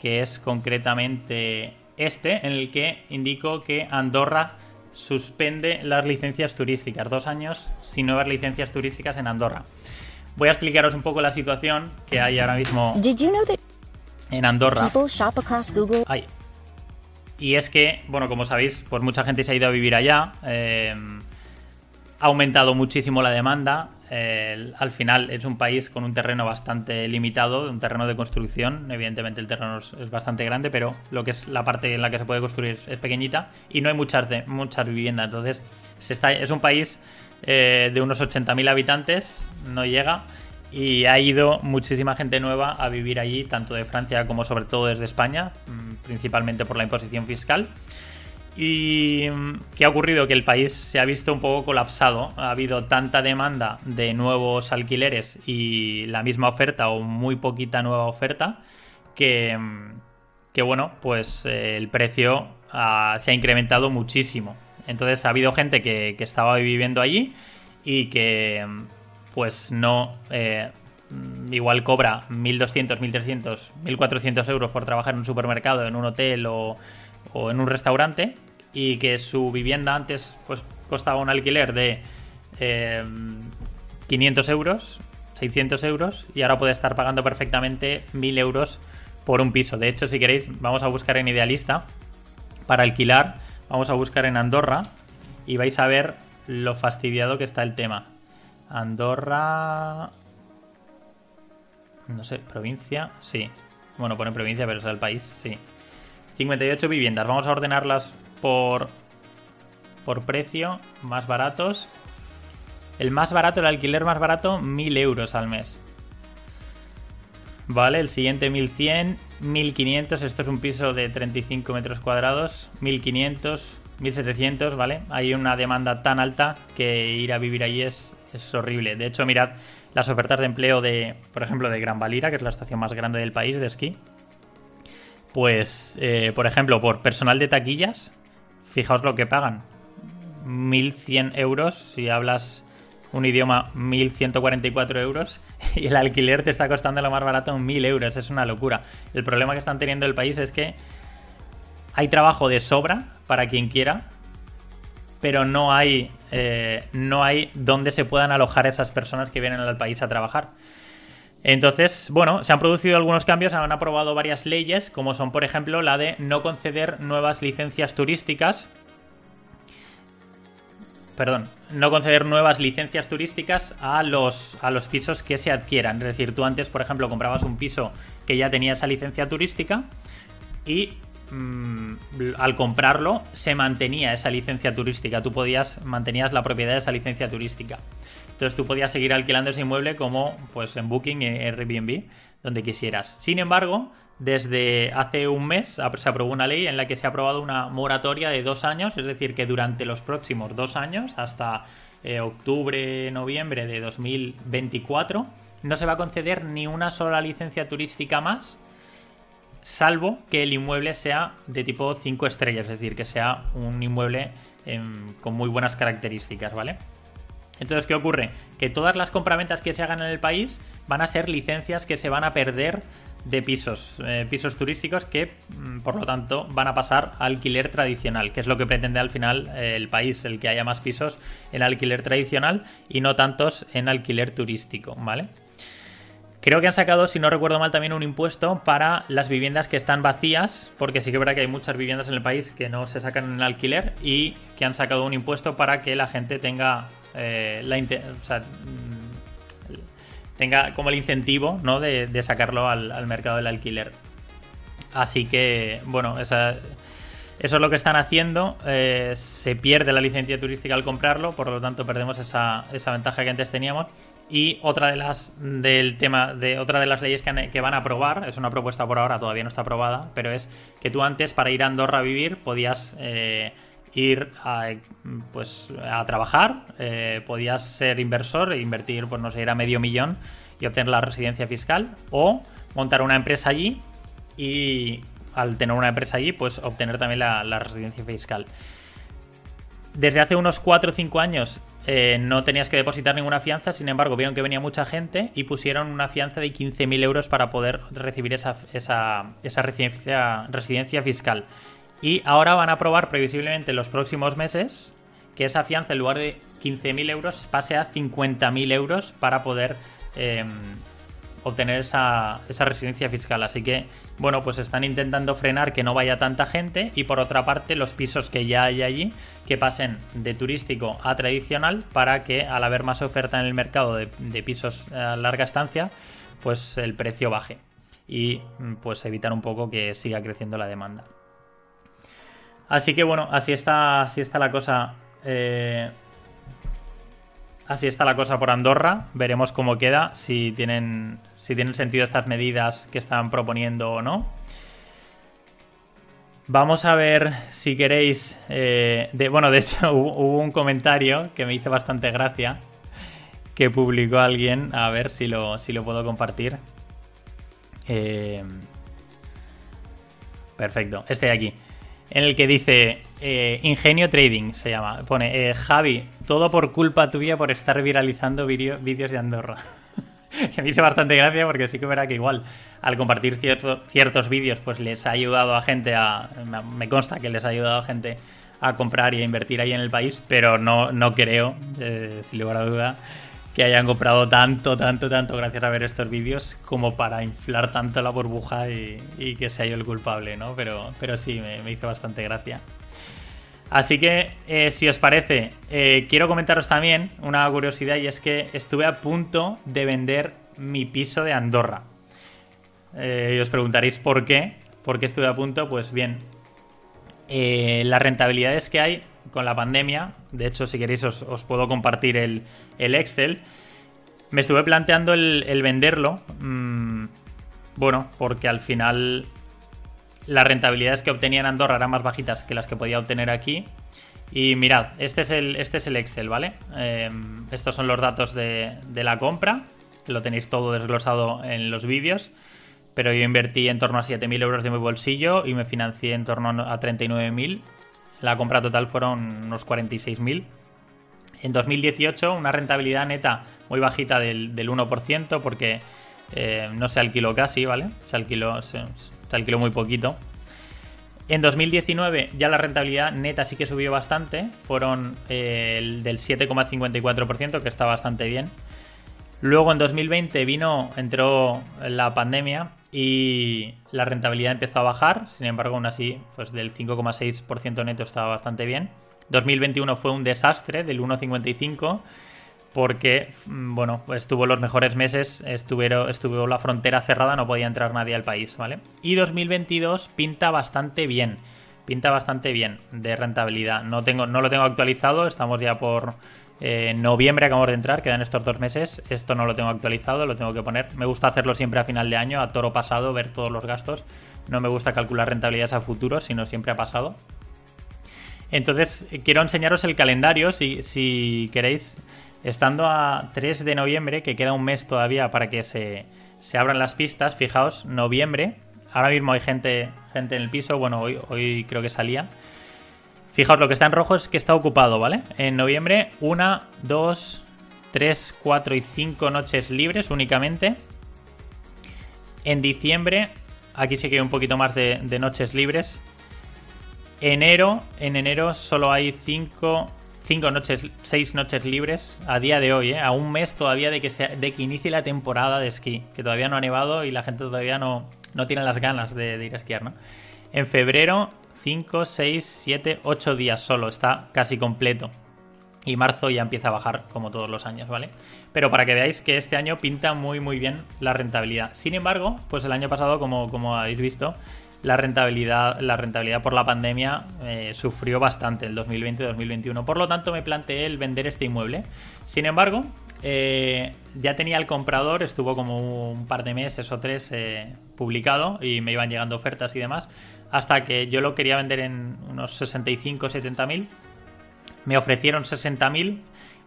que es concretamente este, en el que indico que Andorra suspende las licencias turísticas. Dos años sin nuevas licencias turísticas en Andorra. Voy a explicaros un poco la situación que hay ahora mismo en Andorra. Ay, y es que, bueno, como sabéis, pues mucha gente se ha ido a vivir allá. Eh, ha aumentado muchísimo la demanda. Eh, al final es un país con un terreno bastante limitado, un terreno de construcción. Evidentemente el terreno es, bastante grande, pero lo que es la parte en la que se puede construir es pequeñita y no hay muchas, muchas viviendas. Entonces se está, es un país eh, de unos 80.000 habitantes, no llega y ha ido muchísima gente nueva a vivir allí, tanto de Francia como sobre todo desde España, mm, principalmente por la imposición fiscal. ¿Y mm, qué ha ocurrido? Que el país se ha visto un poco colapsado. Ha habido tanta demanda de nuevos alquileres y la misma oferta o muy poquita nueva oferta que, mm, que bueno, pues eh, el precio se ha incrementado muchísimo. Entonces ha habido gente que estaba viviendo allí y que pues no... Eh, igual cobra 1.200, 1.300, 1.400 euros por trabajar en un supermercado, en un hotel o, en un restaurante y que su vivienda antes pues costaba un alquiler de 500 eh, euros, 600 euros y ahora puede estar pagando perfectamente 1.000 euros por un piso. De hecho, si queréis, vamos a buscar en Idealista para alquilar, vamos a buscar en Andorra y vais a ver lo fastidiado que está el tema. Andorra. No sé, provincia. Sí. Bueno, pone provincia, pero es el país, sí. 58 viviendas. Vamos a ordenarlas por. Por precio. Más baratos. El más barato, el alquiler más barato, 1000 euros al mes. Vale, el siguiente 1100, 1500. Esto es un piso de 35 metros cuadrados. 1500, 1700, ¿vale? Hay una demanda tan alta que ir a vivir allí es, es horrible. De hecho, mirad las ofertas de empleo de, por ejemplo, de Gran Valira, que es la estación más grande del país de esquí. Pues, eh, por ejemplo, por personal de taquillas, fijaos lo que pagan. 1.100 euros, si hablas un idioma, 1.144 euros. Y el alquiler te está costando lo más barato 1.000 euros. Es una locura. El problema que están teniendo el país es que hay trabajo de sobra para quien quiera, pero no hay, eh, no hay donde se puedan alojar esas personas que vienen al país a trabajar. Entonces, bueno, se han producido algunos cambios, han aprobado varias leyes, como son, por ejemplo, la de no conceder nuevas licencias turísticas. Perdón, no conceder nuevas licencias turísticas a los, a los pisos que se adquieran. Es decir, tú antes, por ejemplo, comprabas un piso que ya tenía esa licencia turística y Mm, al comprarlo se mantenía esa licencia turística. Tú podías, mantenías la propiedad de esa licencia turística. Entonces tú podías seguir alquilando ese inmueble como pues en Booking, en Airbnb, donde quisieras. Sin embargo, desde hace un mes se aprobó una ley en la que se ha aprobado una moratoria de dos años, es decir, que durante los próximos dos años, hasta eh, octubre, noviembre de 2024, no se va a conceder ni una sola licencia turística más salvo que el inmueble sea de tipo 5 estrellas, es decir, que sea un inmueble em, con muy buenas características, ¿vale? Entonces, ¿qué ocurre? Que todas las compraventas que se hagan en el país van a ser licencias que se van a perder de pisos, eh, pisos turísticos que, mm, por lo tanto, van a pasar a alquiler tradicional, que es lo que pretende al final eh, el país, el que haya más pisos en alquiler tradicional y no tantos en alquiler turístico, ¿vale? Creo que han sacado, si no recuerdo mal, también un impuesto para las viviendas que están vacías, porque sí que es verdad que hay muchas viviendas en el país que no se sacan en alquiler y que han sacado un impuesto para que la gente tenga eh, la mm, tenga como el incentivo ¿no? de, sacarlo al, mercado del alquiler. Así que, bueno, eso es lo que están haciendo. Eh, se pierde la licencia turística al comprarlo, por lo tanto perdemos esa, esa ventaja que antes teníamos. Y otra de las del tema de otra de las leyes que, van a aprobar, es una propuesta por ahora, todavía no está aprobada, pero es que tú antes para ir a Andorra a vivir podías eh, ir a, pues, a trabajar, eh, podías ser inversor e invertir, pues no sé, ir a medio millón y obtener la residencia fiscal, o montar una empresa allí y al tener una empresa allí, pues obtener también la, la residencia fiscal. Desde hace unos 4 o 5 años eh, no tenías que depositar ninguna fianza, sin embargo, vieron que venía mucha gente y pusieron una fianza de 15.000 euros para poder recibir esa, residencia, fiscal. Y ahora van a aprobar previsiblemente en los próximos meses que esa fianza, en lugar de 15.000 euros, pase a 50.000 euros para poder em, obtener esa, esa residencia fiscal. Así que, bueno, pues están intentando frenar que no vaya tanta gente y por otra parte los pisos que ya hay allí que pasen de turístico a tradicional para que al haber más oferta en el mercado de, pisos a larga estancia, pues el precio baje y pues evitar un poco que siga creciendo la demanda. Así que bueno, así está, así está la cosa. Eh, así está la cosa por Andorra. Veremos cómo queda, si tienen si tienen sentido estas medidas que están proponiendo o no. Vamos a ver si queréis. Eh, de, bueno, de hecho, hubo, un comentario que me hizo bastante gracia. Que publicó alguien. A ver si lo, si lo puedo compartir. Eh, perfecto, este de aquí. En el que dice. Eh, Ingenio Trading se llama. Pone. Javi, todo por culpa tuya por estar viralizando vídeos de Andorra. me hizo bastante gracia porque sí que verá que igual al compartir ciertos vídeos pues les ha ayudado a gente a... Me consta que les ha ayudado a gente a comprar y a invertir ahí en el país, pero no, no creo, eh, sin lugar a duda, que hayan comprado tanto, tanto, tanto gracias a ver estos vídeos como para inflar tanto la burbuja y, que sea yo el culpable, ¿no? Pero, pero sí, me hizo bastante gracia. Así que, eh, si os parece, eh, quiero comentaros también una curiosidad y es que estuve a punto de vender mi piso de Andorra. Eh, y os preguntaréis por qué. ¿Por qué estuve a punto? Pues bien, las rentabilidades que hay con la pandemia, de hecho, si queréis os, puedo compartir el, Excel, me estuve planteando el, venderlo. Mm, bueno, porque al final las rentabilidades que obtenía en Andorra eran más bajitas que las que podía obtener aquí. Y mirad, este es el, este es el Excel, ¿vale? Em, estos son los datos de, la compra. Lo tenéis todo desglosado en los vídeos. Pero yo invertí en torno a 7.000 euros de mi bolsillo y me financié en torno a 39.000. La compra total fueron unos 46.000. En 2018 una rentabilidad neta muy bajita del, 1% porque eh, no se alquiló casi, ¿vale? Se alquiló, alquiló muy poquito. En 2019 ya la rentabilidad neta sí que subió bastante, fueron eh, el del 7,54%, que está bastante bien. Luego en 2020 vino, entró la pandemia y la rentabilidad empezó a bajar, sin embargo aún así pues del 5,6% neto estaba bastante bien. 2021 fue un desastre del 1,55% porque, mm, bueno, estuvo los mejores meses, estuvo la frontera cerrada, no podía entrar nadie al país, ¿vale? Y 2022 pinta bastante bien, pinta bastante bien de rentabilidad. No, tengo, no lo tengo actualizado, estamos ya por eh, noviembre, acabamos de entrar, quedan estos dos meses, esto no lo tengo actualizado, lo tengo que poner. Me gusta hacerlo siempre a final de año, a toro pasado, ver todos los gastos. No me gusta calcular rentabilidades a futuro, sino siempre a pasado. Entonces, quiero enseñaros el calendario, si, si queréis estando a 3 de noviembre, que queda un mes todavía para que se, abran las pistas, fijaos, noviembre, ahora mismo hay gente, gente en el piso, bueno, hoy, hoy creo que salía. Fijaos, lo que está en rojo es que está ocupado, ¿vale? En noviembre, una, dos, tres, cuatro y cinco noches libres únicamente. En diciembre, aquí sí que hay un poquito más de, noches libres. Enero, en enero solo hay 5 cinco noches, seis noches libres a día de hoy, ¿eh? a un mes todavía de que, de que inicie la temporada de esquí, que todavía no ha nevado y la gente todavía no, no tiene las ganas de, ir a esquiar, ¿no? En febrero, 5, 6, 7, 8 días solo, está casi completo. Y marzo ya empieza a bajar como todos los años, ¿vale? Pero para que veáis que este año pinta muy muy bien la rentabilidad. Sin embargo, pues el año pasado, como, como habéis visto, la rentabilidad, la rentabilidad por la pandemia eh, sufrió bastante el 2020-2021. Por lo tanto, me planteé el vender este inmueble. Sin embargo, eh, ya tenía el comprador, estuvo como un par de meses o tres eh, publicado y me iban llegando ofertas y demás. Hasta que yo lo quería vender en unos 65-70 mil. Me ofrecieron 60 mil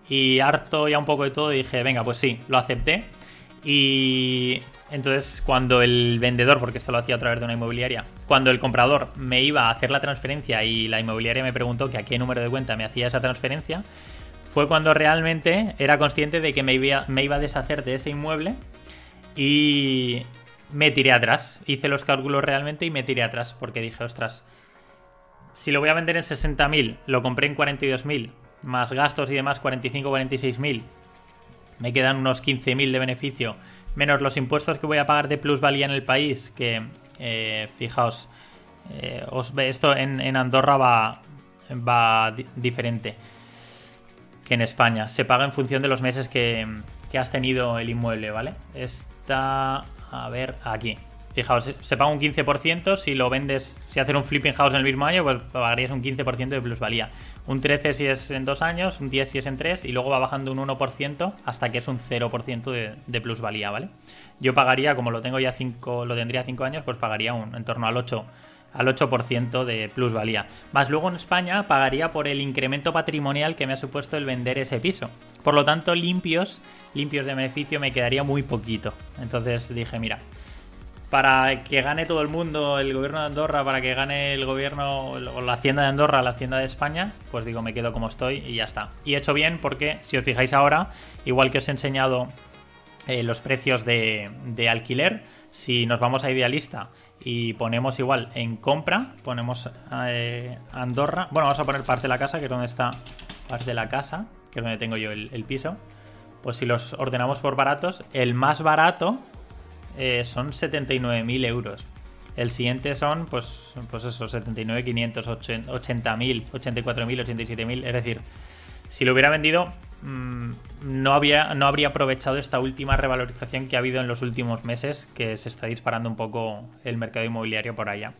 y harto ya un poco de todo dije, venga, pues sí, lo acepté. Y entonces, cuando el vendedor, porque esto lo hacía a través de una inmobiliaria, cuando el comprador me iba a hacer la transferencia y la inmobiliaria me preguntó que a qué número de cuenta me hacía esa transferencia, fue cuando realmente era consciente de que me iba, me iba a deshacer de ese inmueble y me tiré atrás. Hice los cálculos realmente y me tiré atrás porque dije, ostras, si lo voy a vender en 60.000, lo compré en 42.000, más gastos y demás 45 46.000, me quedan unos 15.000 de beneficio menos los impuestos que voy a pagar de plusvalía en el país, que eh, fijaos, eh, esto en, Andorra va, va diferente que en España. Se paga en función de los meses que, que has tenido el inmueble, ¿vale? Está, a ver, aquí. Fijaos, se paga un 15% si lo vendes, si haces un flipping house en el mismo año, pues pagarías un 15% de plusvalía. Un 13 si es en dos años, un 10 si es en tres, y luego va bajando un 1% hasta que es un 0% de, plusvalía, ¿vale? Yo pagaría, como lo tengo ya 5, lo tendría 5 años, pues pagaría un, en torno al 8 al 8% de plusvalía. Más luego en España pagaría por el incremento patrimonial que me ha supuesto el vender ese piso. Por lo tanto, limpios, limpios de beneficio me quedaría muy poquito. Entonces dije, mira, para que gane todo el mundo, el gobierno de Andorra, para que gane el gobierno o la hacienda de Andorra, la hacienda de España, pues digo, me quedo como estoy y ya está. Y he hecho bien porque, si os fijáis ahora, igual que os he enseñado eh, los precios de, alquiler, si nos vamos a Idealista y ponemos igual en compra, ponemos eh, Andorra, bueno, vamos a poner parte de la casa, que es donde está parte de la casa, que es donde tengo yo el piso, pues si los ordenamos por baratos, el más barato eh, son 79.000 euros. El siguiente son, pues, pues eso, 79.500, 80.000, 84.000, 87.000. Es decir, si lo hubiera vendido, mm, no, había, no habría aprovechado esta última revalorización que ha habido en los últimos meses, que se está disparando un poco el mercado inmobiliario por allá.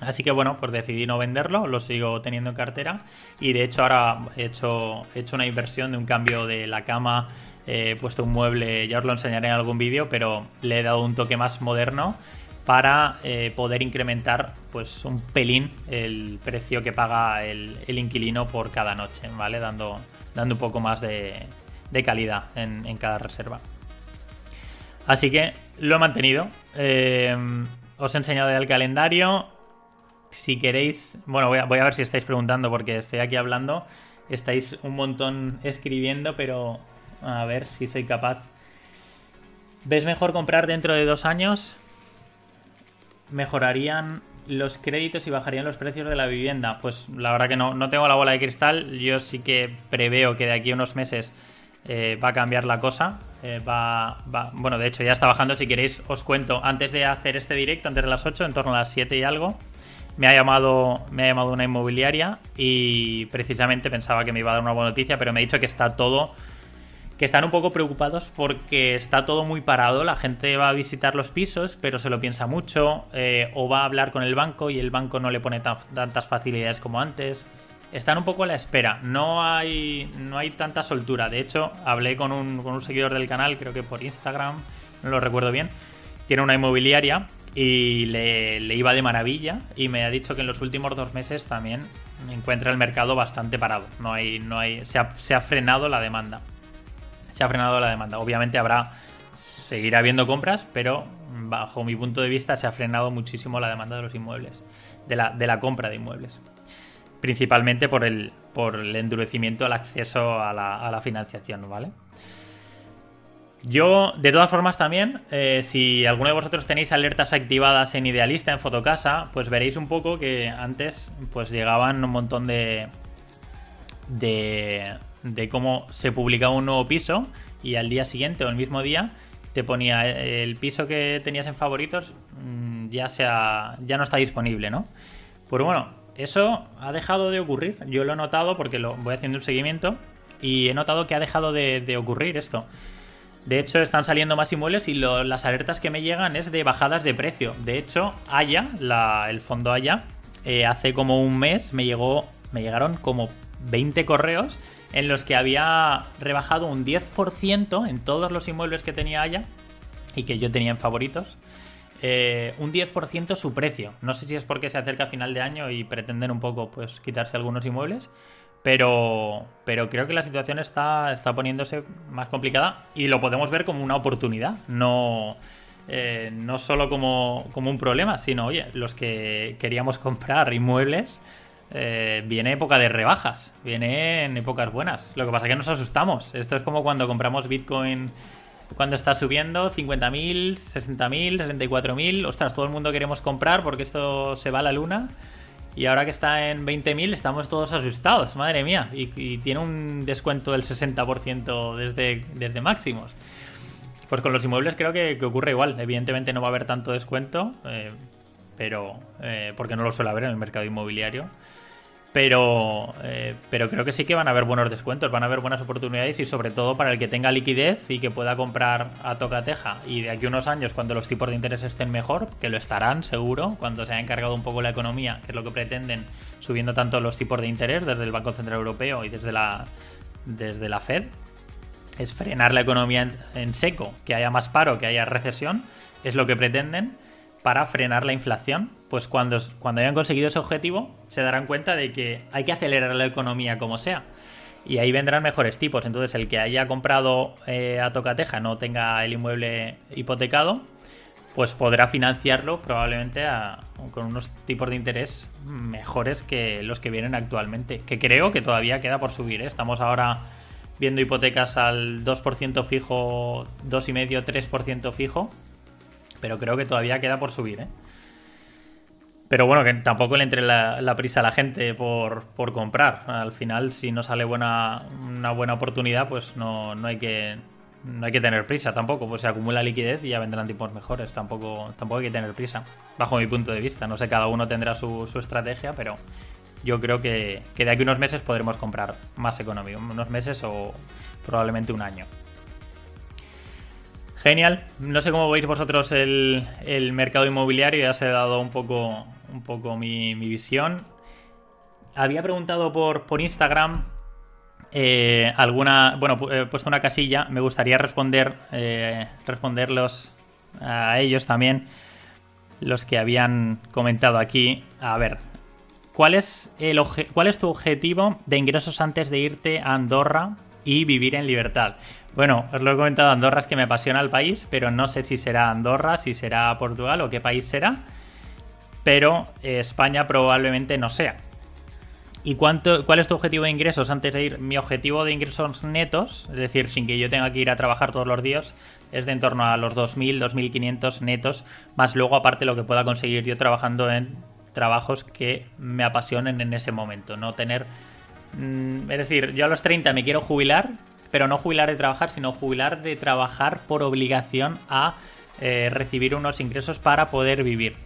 Así que bueno, pues decidí no venderlo, lo sigo teniendo en cartera y de hecho ahora he hecho, he hecho una inversión de un cambio de la cama he puesto un mueble, ya os lo enseñaré en algún vídeo, pero le he dado un toque más moderno para eh, poder incrementar pues un pelín el precio que paga el, inquilino por cada noche, ¿vale? Dando, dando un poco más de, calidad en, cada reserva. Así que lo he mantenido. Eh, os he enseñado ya el calendario. Si queréis, bueno, voy a, voy a ver si estáis preguntando porque estoy aquí hablando. Estáis un montón escribiendo, pero a ver si soy capaz. ¿Ves mejor comprar dentro de dos años? ¿Mejorarían los créditos y bajarían los precios de la vivienda? Pues la verdad que no, no tengo la bola de cristal. Yo sí que preveo que de aquí a unos meses eh, va a cambiar la cosa. Eh, va, bueno, de hecho ya está bajando. Si queréis, os cuento. Antes de hacer este directo, antes de las 8, en torno a las 7 y algo, me ha llamado, me ha llamado una inmobiliaria y precisamente pensaba que me iba a dar una buena noticia, pero me ha dicho que está todo que están un poco preocupados porque está todo muy parado, la gente va a visitar los pisos, pero se lo piensa mucho, eh, o va a hablar con el banco y el banco no le pone tantas facilidades como antes. Están un poco a la espera, no hay, no hay tanta soltura. De hecho, hablé con un, con un seguidor del canal, creo que por Instagram, no lo recuerdo bien, tiene una inmobiliaria y le, iba de maravilla y me ha dicho que en los últimos dos meses también encuentra el mercado bastante parado. No hay, no hay, se ha frenado la demanda se ha frenado la demanda. Obviamente habrá, seguirá habiendo compras, pero bajo mi punto de vista se ha frenado muchísimo la demanda de los inmuebles, de la, de la compra de inmuebles. Principalmente por el, por el endurecimiento al acceso a la, financiación, ¿vale? Yo, de todas formas, también, eh, si alguno de vosotros tenéis alertas activadas en Idealista, en Fotocasa, pues veréis un poco que antes pues llegaban un montón de, de, de cómo se publicaba un nuevo piso y al día siguiente o el mismo día te ponía eh, el piso que tenías en favoritos mm, ya, sea, ya no está disponible, ¿no? Pues bueno, eso ha dejado de ocurrir. Yo lo he notado porque lo voy haciendo un seguimiento y he notado que ha dejado de ocurrir esto. De hecho, están saliendo más inmuebles y las alertas que me llegan es de bajadas de precio. De hecho, Haya, el fondo Haya, eh, hace como un mes me llegó, me llegaron como 20 correos en los que había rebajado un 10% en todos los inmuebles que tenía Haya y que yo tenía en favoritos. Eh, un 10% su precio. No sé si es porque se acerca a final de año y pretenden un poco pues quitarse algunos inmuebles, pero, pero creo que la situación está, está poniéndose más complicada y lo podemos ver como una oportunidad, no, eh, no solo como, un problema, sino, oye, los que queríamos comprar inmuebles, eh, viene época de rebajas, viene en épocas buenas. Lo que pasa es que nos asustamos. Esto es como cuando compramos Bitcoin cuando está subiendo 50.000, 60.000, 64.000. Ostras, todo el mundo queremos comprar porque esto se va a la luna. Y ahora que está en 20.000 estamos todos asustados, madre mía. Y, tiene un descuento del 60% desde, desde máximos. Pues con los inmuebles creo que, ocurre igual. Evidentemente no va a haber tanto descuento, eh, pero eh, porque no lo suele haber en el mercado inmobiliario. Pero, eh, pero creo que sí que van a haber buenos descuentos, van a haber buenas oportunidades y sobre todo para el que tenga liquidez y que pueda comprar a tocateja. Y de aquí unos años, cuando los tipos de interés estén mejor, que lo estarán seguro, cuando se haya encargado un poco la economía, que es lo que pretenden, subiendo tanto los tipos de interés desde el Banco Central Europeo y desde la, desde la Fed, es frenar la economía en seco, que haya más paro, que haya recesión, es lo que pretenden para frenar la inflación, pues cuando, cuando hayan conseguido ese objetivo se darán cuenta de que hay que acelerar la economía como sea. Y ahí vendrán mejores tipos. Entonces el que haya comprado eh, a tocateja no tenga el inmueble hipotecado, pues podrá financiarlo probablemente con unos tipos de interés mejores que los que vienen actualmente. Que creo que todavía queda por subir. ¿eh? Estamos ahora viendo hipotecas al 2% fijo, 2,5, 3% fijo pero creo que todavía queda por subir, ¿eh? Pero bueno, que tampoco le entre la, prisa a la gente por, comprar. Al final, si no sale buena, una buena oportunidad, pues no, hay que no hay que tener prisa tampoco. Pues se acumula liquidez y ya vendrán tipos mejores. Tampoco, tampoco hay que tener prisa, bajo mi punto de vista. No sé, cada uno tendrá su, estrategia, pero yo creo que, que de aquí a unos meses podremos comprar más económico. Unos meses o probablemente un año. Genial. No sé cómo veis vosotros el, mercado inmobiliario, ya se ha dado un poco, un poco mi, visión. Había preguntado por, por Instagram eh, alguna. Bueno, he puesto una casilla. Me gustaría responder. Eh, responderlos a ellos también. Los que habían comentado aquí. A ver. ¿Cuál es, el ¿Cuál es tu objetivo de ingresos antes de irte a Andorra y vivir en libertad? Bueno, os lo he comentado, Andorra es que me apasiona el país, pero no sé si será Andorra, si será Portugal o qué país será. Pero eh, España probablemente no sea. ¿Y cuánto, cuál es tu objetivo de ingresos antes de ir? Mi objetivo de ingresos netos, es decir, sin que yo tenga que ir a trabajar todos los días, es de en torno a los 2.000, 2.500 netos, más luego aparte lo que pueda conseguir yo trabajando en trabajos que me apasionen en ese momento. No tener... Mm, es decir, yo a los 30 me quiero jubilar, pero no jubilar de trabajar, sino jubilar de trabajar por obligación a eh, recibir unos ingresos para poder vivir.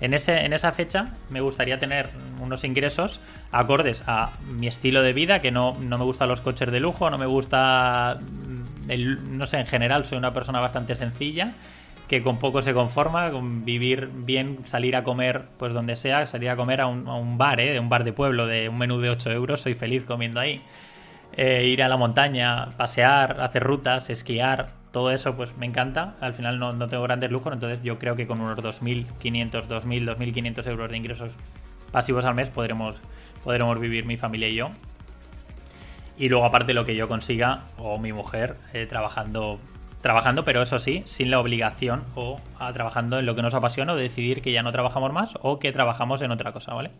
En, ese, en esa fecha me gustaría tener unos ingresos acordes a mi estilo de vida, que no, no me gustan los coches de lujo, no me gusta, mm, no sé, en general soy una persona bastante sencilla, que con poco se conforma, con vivir bien, salir a comer pues donde sea, salir a comer a un, a un bar, ¿eh? de un bar de pueblo, de un menú de 8 euros, soy feliz comiendo ahí. Eh, ir a la montaña, pasear, hacer rutas, esquiar, todo eso pues me encanta. Al final no, tengo grandes lujos, entonces yo creo que con unos 2.500, 2.000, 2.500 euros de ingresos pasivos al mes podremos, podremos vivir mi familia y yo. Y luego aparte lo que yo consiga o mi mujer eh, trabajando trabajando, pero eso sí, sin la obligación o trabajando en lo que nos apasiona o decidir que ya no trabajamos más o que trabajamos en otra cosa, ¿vale?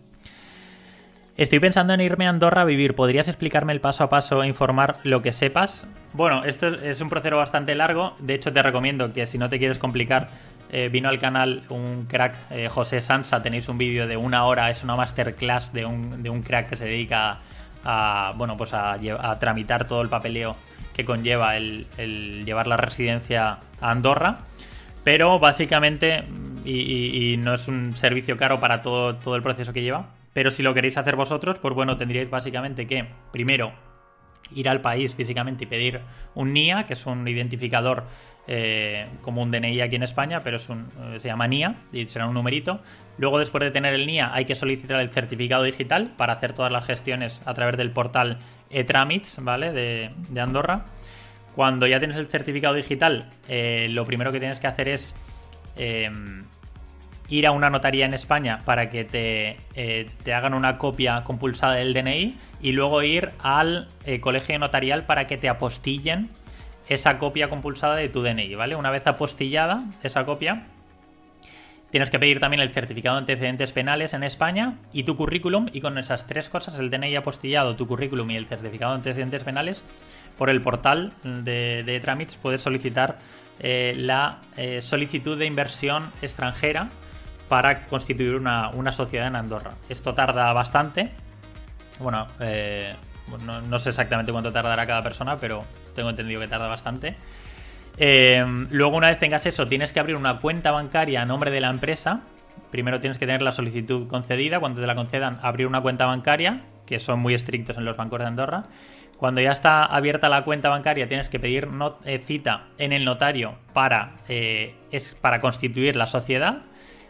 Estoy pensando en irme a Andorra a vivir. ¿Podrías explicarme el paso a paso e informar lo que sepas? Bueno, esto es un proceso bastante largo. De hecho, te recomiendo que si no te quieres complicar, eh, vino al canal un crack, eh, José Sansa. Tenéis un vídeo de una hora. Es una masterclass de un, de un crack que se dedica a, bueno, pues a, tramitar todo el papeleo que conlleva el, llevar la residencia a Andorra. Pero básicamente, y, y, no es un servicio caro para todo, todo el proceso que lleva, pero si lo queréis hacer vosotros, pues bueno, tendríais básicamente que, primero, ir al país físicamente y pedir un NIA, que es un identificador eh, como un DNI aquí en España, pero un, eh, se llama NIA y será un numerito. Luego, después de tener el NIA, hay que solicitar el certificado digital para hacer todas las gestiones a través del portal eTramits, ¿vale? De, Andorra. Cuando ya tienes el certificado digital, eh, lo primero que tienes que hacer es ir a una notaría en España para que te, eh, hagan una copia compulsada del DNI y luego ir al eh, colegio notarial para que te apostillen esa copia compulsada de tu DNI, ¿vale? Una vez apostillada esa copia, tienes que pedir también el certificado de antecedentes penales en España y tu currículum y con esas tres cosas, el DNI apostillado, tu currículum y el certificado de antecedentes penales, por el portal de, de Tramits puedes solicitar eh, la solicitud de inversión extranjera para constituir una, sociedad en Andorra. Esto tarda bastante. Bueno, eh, no, sé exactamente cuánto tardará cada persona, pero tengo entendido que tarda bastante. Eh, luego, una vez tengas eso, tienes que abrir una cuenta bancaria a nombre de la empresa. Primero tienes que tener la solicitud concedida. Cuando te la concedan, abrir una cuenta bancaria, que son muy estrictos en los bancos de Andorra. Cuando ya está abierta la cuenta bancaria, tienes que pedir eh, cita en el notario para, es, para constituir la sociedad.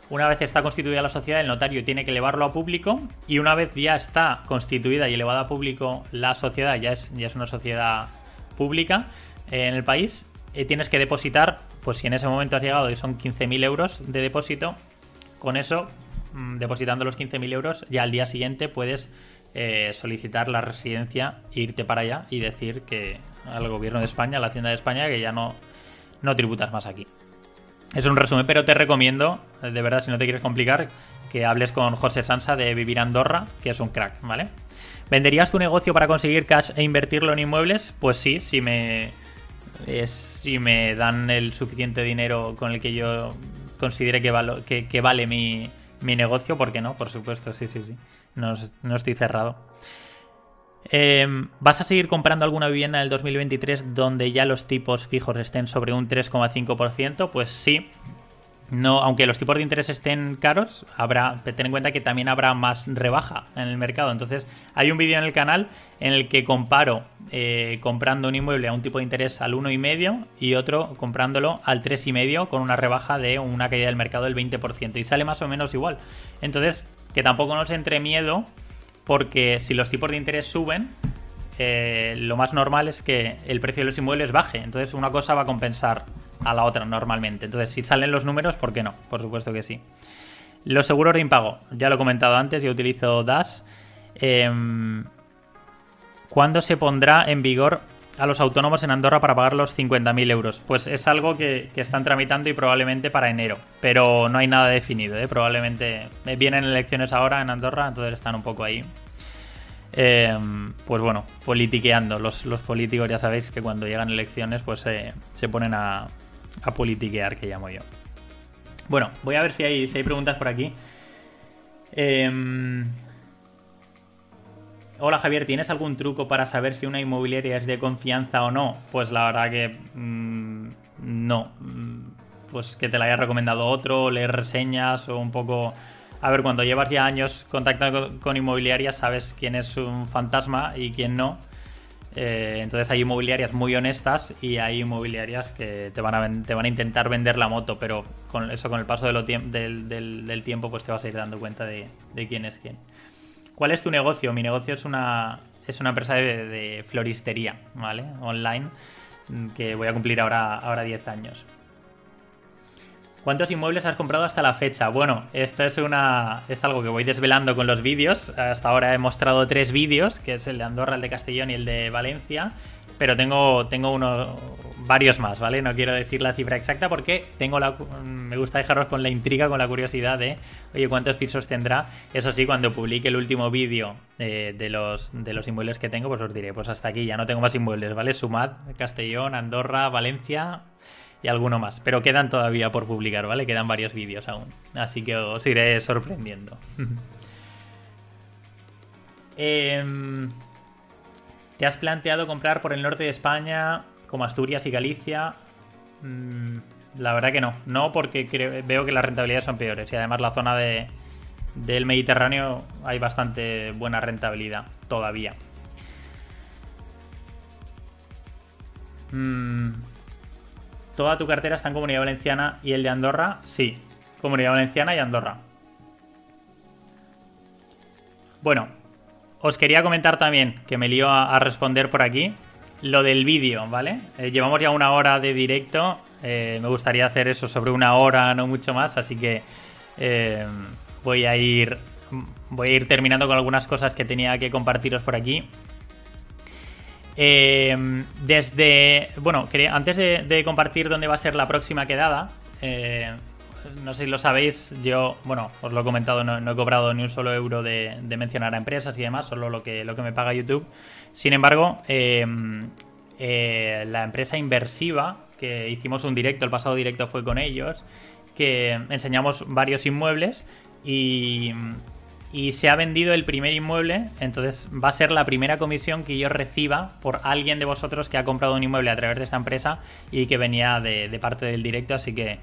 Una vez está constituida la sociedad, el notario tiene que elevarlo a público y una vez ya está constituida y elevada a público la sociedad, ya es, ya es una sociedad pública en el país, eh, tienes que depositar, pues si en ese momento has llegado y son 15.000 euros de depósito, con eso, mm, depositando los 15.000 euros, ya al día siguiente puedes eh, solicitar la residencia, irte para allá y decir que al gobierno de España, a la Hacienda de España, que ya no, no tributas más aquí. Es un resumen, pero te recomiendo, de verdad, si no te quieres complicar, que hables con José Sansa de Vivir Andorra, que es un crack, ¿vale? ¿Venderías tu negocio para conseguir cash e invertirlo en inmuebles? Pues sí, si me, si me dan el suficiente dinero con el que yo considere que, que, vale mi, mi, negocio, ¿por qué no? Por supuesto, sí, sí, sí. No, no estoy cerrado. Em, ¿Vas a seguir comprando alguna vivienda en el 2023 donde ya los tipos fijos estén sobre un 3,5%? Pues sí. No, aunque los tipos de interés estén caros, habrá, ten en cuenta que también habrá más rebaja en el mercado. Entonces, hay un vídeo en el canal en el que comparo eh, comprando un inmueble a un tipo de interés al 1,5 y otro comprándolo al 3,5 con una rebaja de una caída del mercado del 20%. Y sale más o menos igual. Entonces, que tampoco nos entre miedo porque si los tipos de interés suben, eh, lo más normal es que el precio de los inmuebles baje. Entonces una cosa va a compensar a la otra normalmente. Entonces si salen los números, ¿por qué no? Por supuesto que sí. Los seguros de impago, ya lo he comentado antes, yo utilizo DAS. Em, ¿Cuándo se pondrá en vigor a los autónomos en Andorra para pagar los 50.000 euros? Pues es algo que, están tramitando y probablemente para enero, pero no hay nada definido. ¿eh? Probablemente vienen elecciones ahora en Andorra, entonces están un poco ahí. Em, pues bueno, politiqueando. Los, políticos ya sabéis que cuando llegan elecciones pues se ponen a, a, politiquear, que llamo yo. Bueno, voy a ver si hay, si hay preguntas por aquí. Eh, Hola Javier, ¿tienes algún truco para saber si una inmobiliaria es de confianza o no? Pues la verdad que mm, no. Mm, pues que te la haya recomendado otro, leer reseñas o un poco... A ver, cuando llevas ya años contactando con, inmobiliarias sabes quién es un fantasma y quién no. Eh, entonces hay inmobiliarias muy honestas y hay inmobiliarias que te van a, te van a intentar vender la moto, pero con eso con el paso del, tiempo pues te vas a ir dando cuenta de quién es quién. ¿Cuál es tu negocio? Mi negocio es una, es una empresa de, floristería, ¿vale? Online, que voy a cumplir ahora, ahora 10 años. ¿Cuántos inmuebles has comprado hasta la fecha? Bueno, esto es una es algo que voy desvelando con los vídeos. Hasta ahora he mostrado tres vídeos, que es el de Andorra, el de Castellón y el de Valencia. Pero tengo, tengo varios más, ¿vale? No quiero decir la cifra exacta porque tengo la, me gusta dejaros con la intriga, con la curiosidad de, oye, ¿cuántos pisos tendrá? Eso sí, cuando publique el último vídeo eh, de, los, de los inmuebles que tengo, pues os diré, pues hasta aquí, ya no tengo más inmuebles, ¿vale? Sumad, Castellón, Andorra, Valencia y alguno más. Pero quedan todavía por publicar, ¿vale? Quedan varios vídeos aún. Así que os iré sorprendiendo. Em, ¿Te has planteado comprar por el norte de España, como Asturias y Galicia? Mm, la verdad que no. No, porque veo que las rentabilidades son peores. Y además la zona de, del Mediterráneo hay bastante buena rentabilidad todavía. Mm, ¿Toda tu cartera está en Comunidad Valenciana y el de Andorra? Sí, Comunidad Valenciana y Andorra. Bueno, os quería comentar también, que me lío a, responder por aquí, lo del vídeo, ¿vale? Eh, llevamos ya una hora de directo, eh, me gustaría hacer eso sobre una hora, no mucho más, así que eh, voy a ir voy a ir terminando con algunas cosas que tenía que compartiros por aquí. desde. Bueno, antes de, compartir dónde va a ser la próxima quedada, no sé si lo sabéis, yo, bueno, os lo he comentado, no, he cobrado ni un solo euro de, mencionar a empresas y demás, solo lo que, lo que me paga YouTube. Sin embargo, em, eh, la empresa inversiva, que hicimos un directo, el pasado directo fue con ellos, que enseñamos varios inmuebles y, y se ha vendido el primer inmueble, entonces va a ser la primera comisión que yo reciba por alguien de vosotros que ha comprado un inmueble a través de esta empresa y que venía de, de parte del directo, así que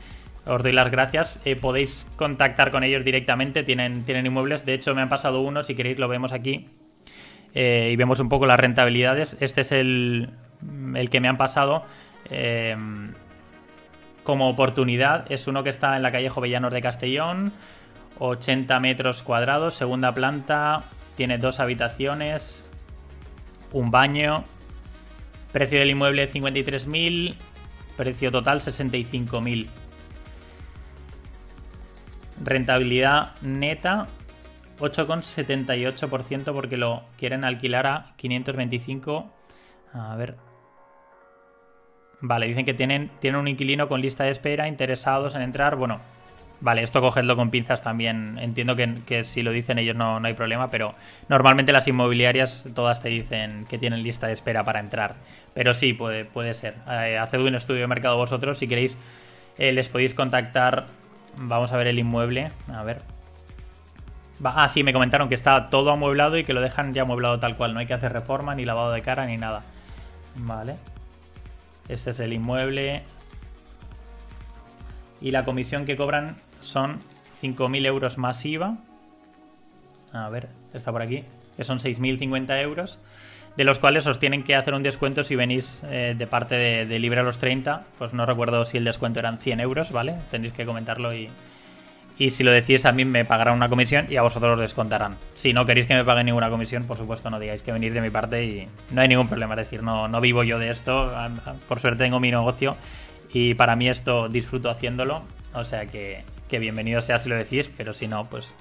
os doy las gracias. Eh, podéis contactar con ellos directamente, tienen, inmuebles. De hecho, me han pasado uno, si queréis lo vemos aquí. Eh, y vemos un poco las rentabilidades. Este es el, el que me han pasado. Eh, como oportunidad, es uno que está en la calle Jovellanos de Castellón. 80 metros cuadrados, segunda planta. Tiene dos habitaciones. Un baño. Precio del inmueble 53.000. Precio total 65.000. Rentabilidad neta 8,78% porque lo quieren alquilar a 525. A ver. Vale, dicen que tienen, tienen un inquilino con lista de espera, interesados en entrar. Bueno, vale, esto cogedlo con pinzas también. Entiendo que, si lo dicen ellos no, no, hay problema, pero normalmente las inmobiliarias todas te dicen que tienen lista de espera para entrar. Pero sí, puede, puede ser. Eh, haced un estudio de mercado vosotros. Si queréis, eh, les podéis contactar Vamos a ver el inmueble. A ver. ah, sí, me comentaron que está todo amueblado y que lo dejan ya amueblado tal cual. No hay que hacer reforma, ni lavado de cara, ni nada. Vale. Este es el inmueble. Y la comisión que cobran son 5.000 euros más IVA. A ver, está por aquí. Que son 6.050 euros de los cuales os tienen que hacer un descuento si venís eh, de parte de, Libre a los 30. Pues no recuerdo si el descuento eran 100 euros, ¿vale? Tenéis que comentarlo y, y si lo decís a mí me pagarán una comisión y a vosotros os descontarán. Si no queréis que me paguen ninguna comisión, por supuesto no digáis que venís de mi parte y no hay ningún problema. Es decir, no, no vivo yo de esto, por suerte tengo mi negocio y para mí esto disfruto haciéndolo. O sea que, que bienvenido sea si lo decís, pero si no, pues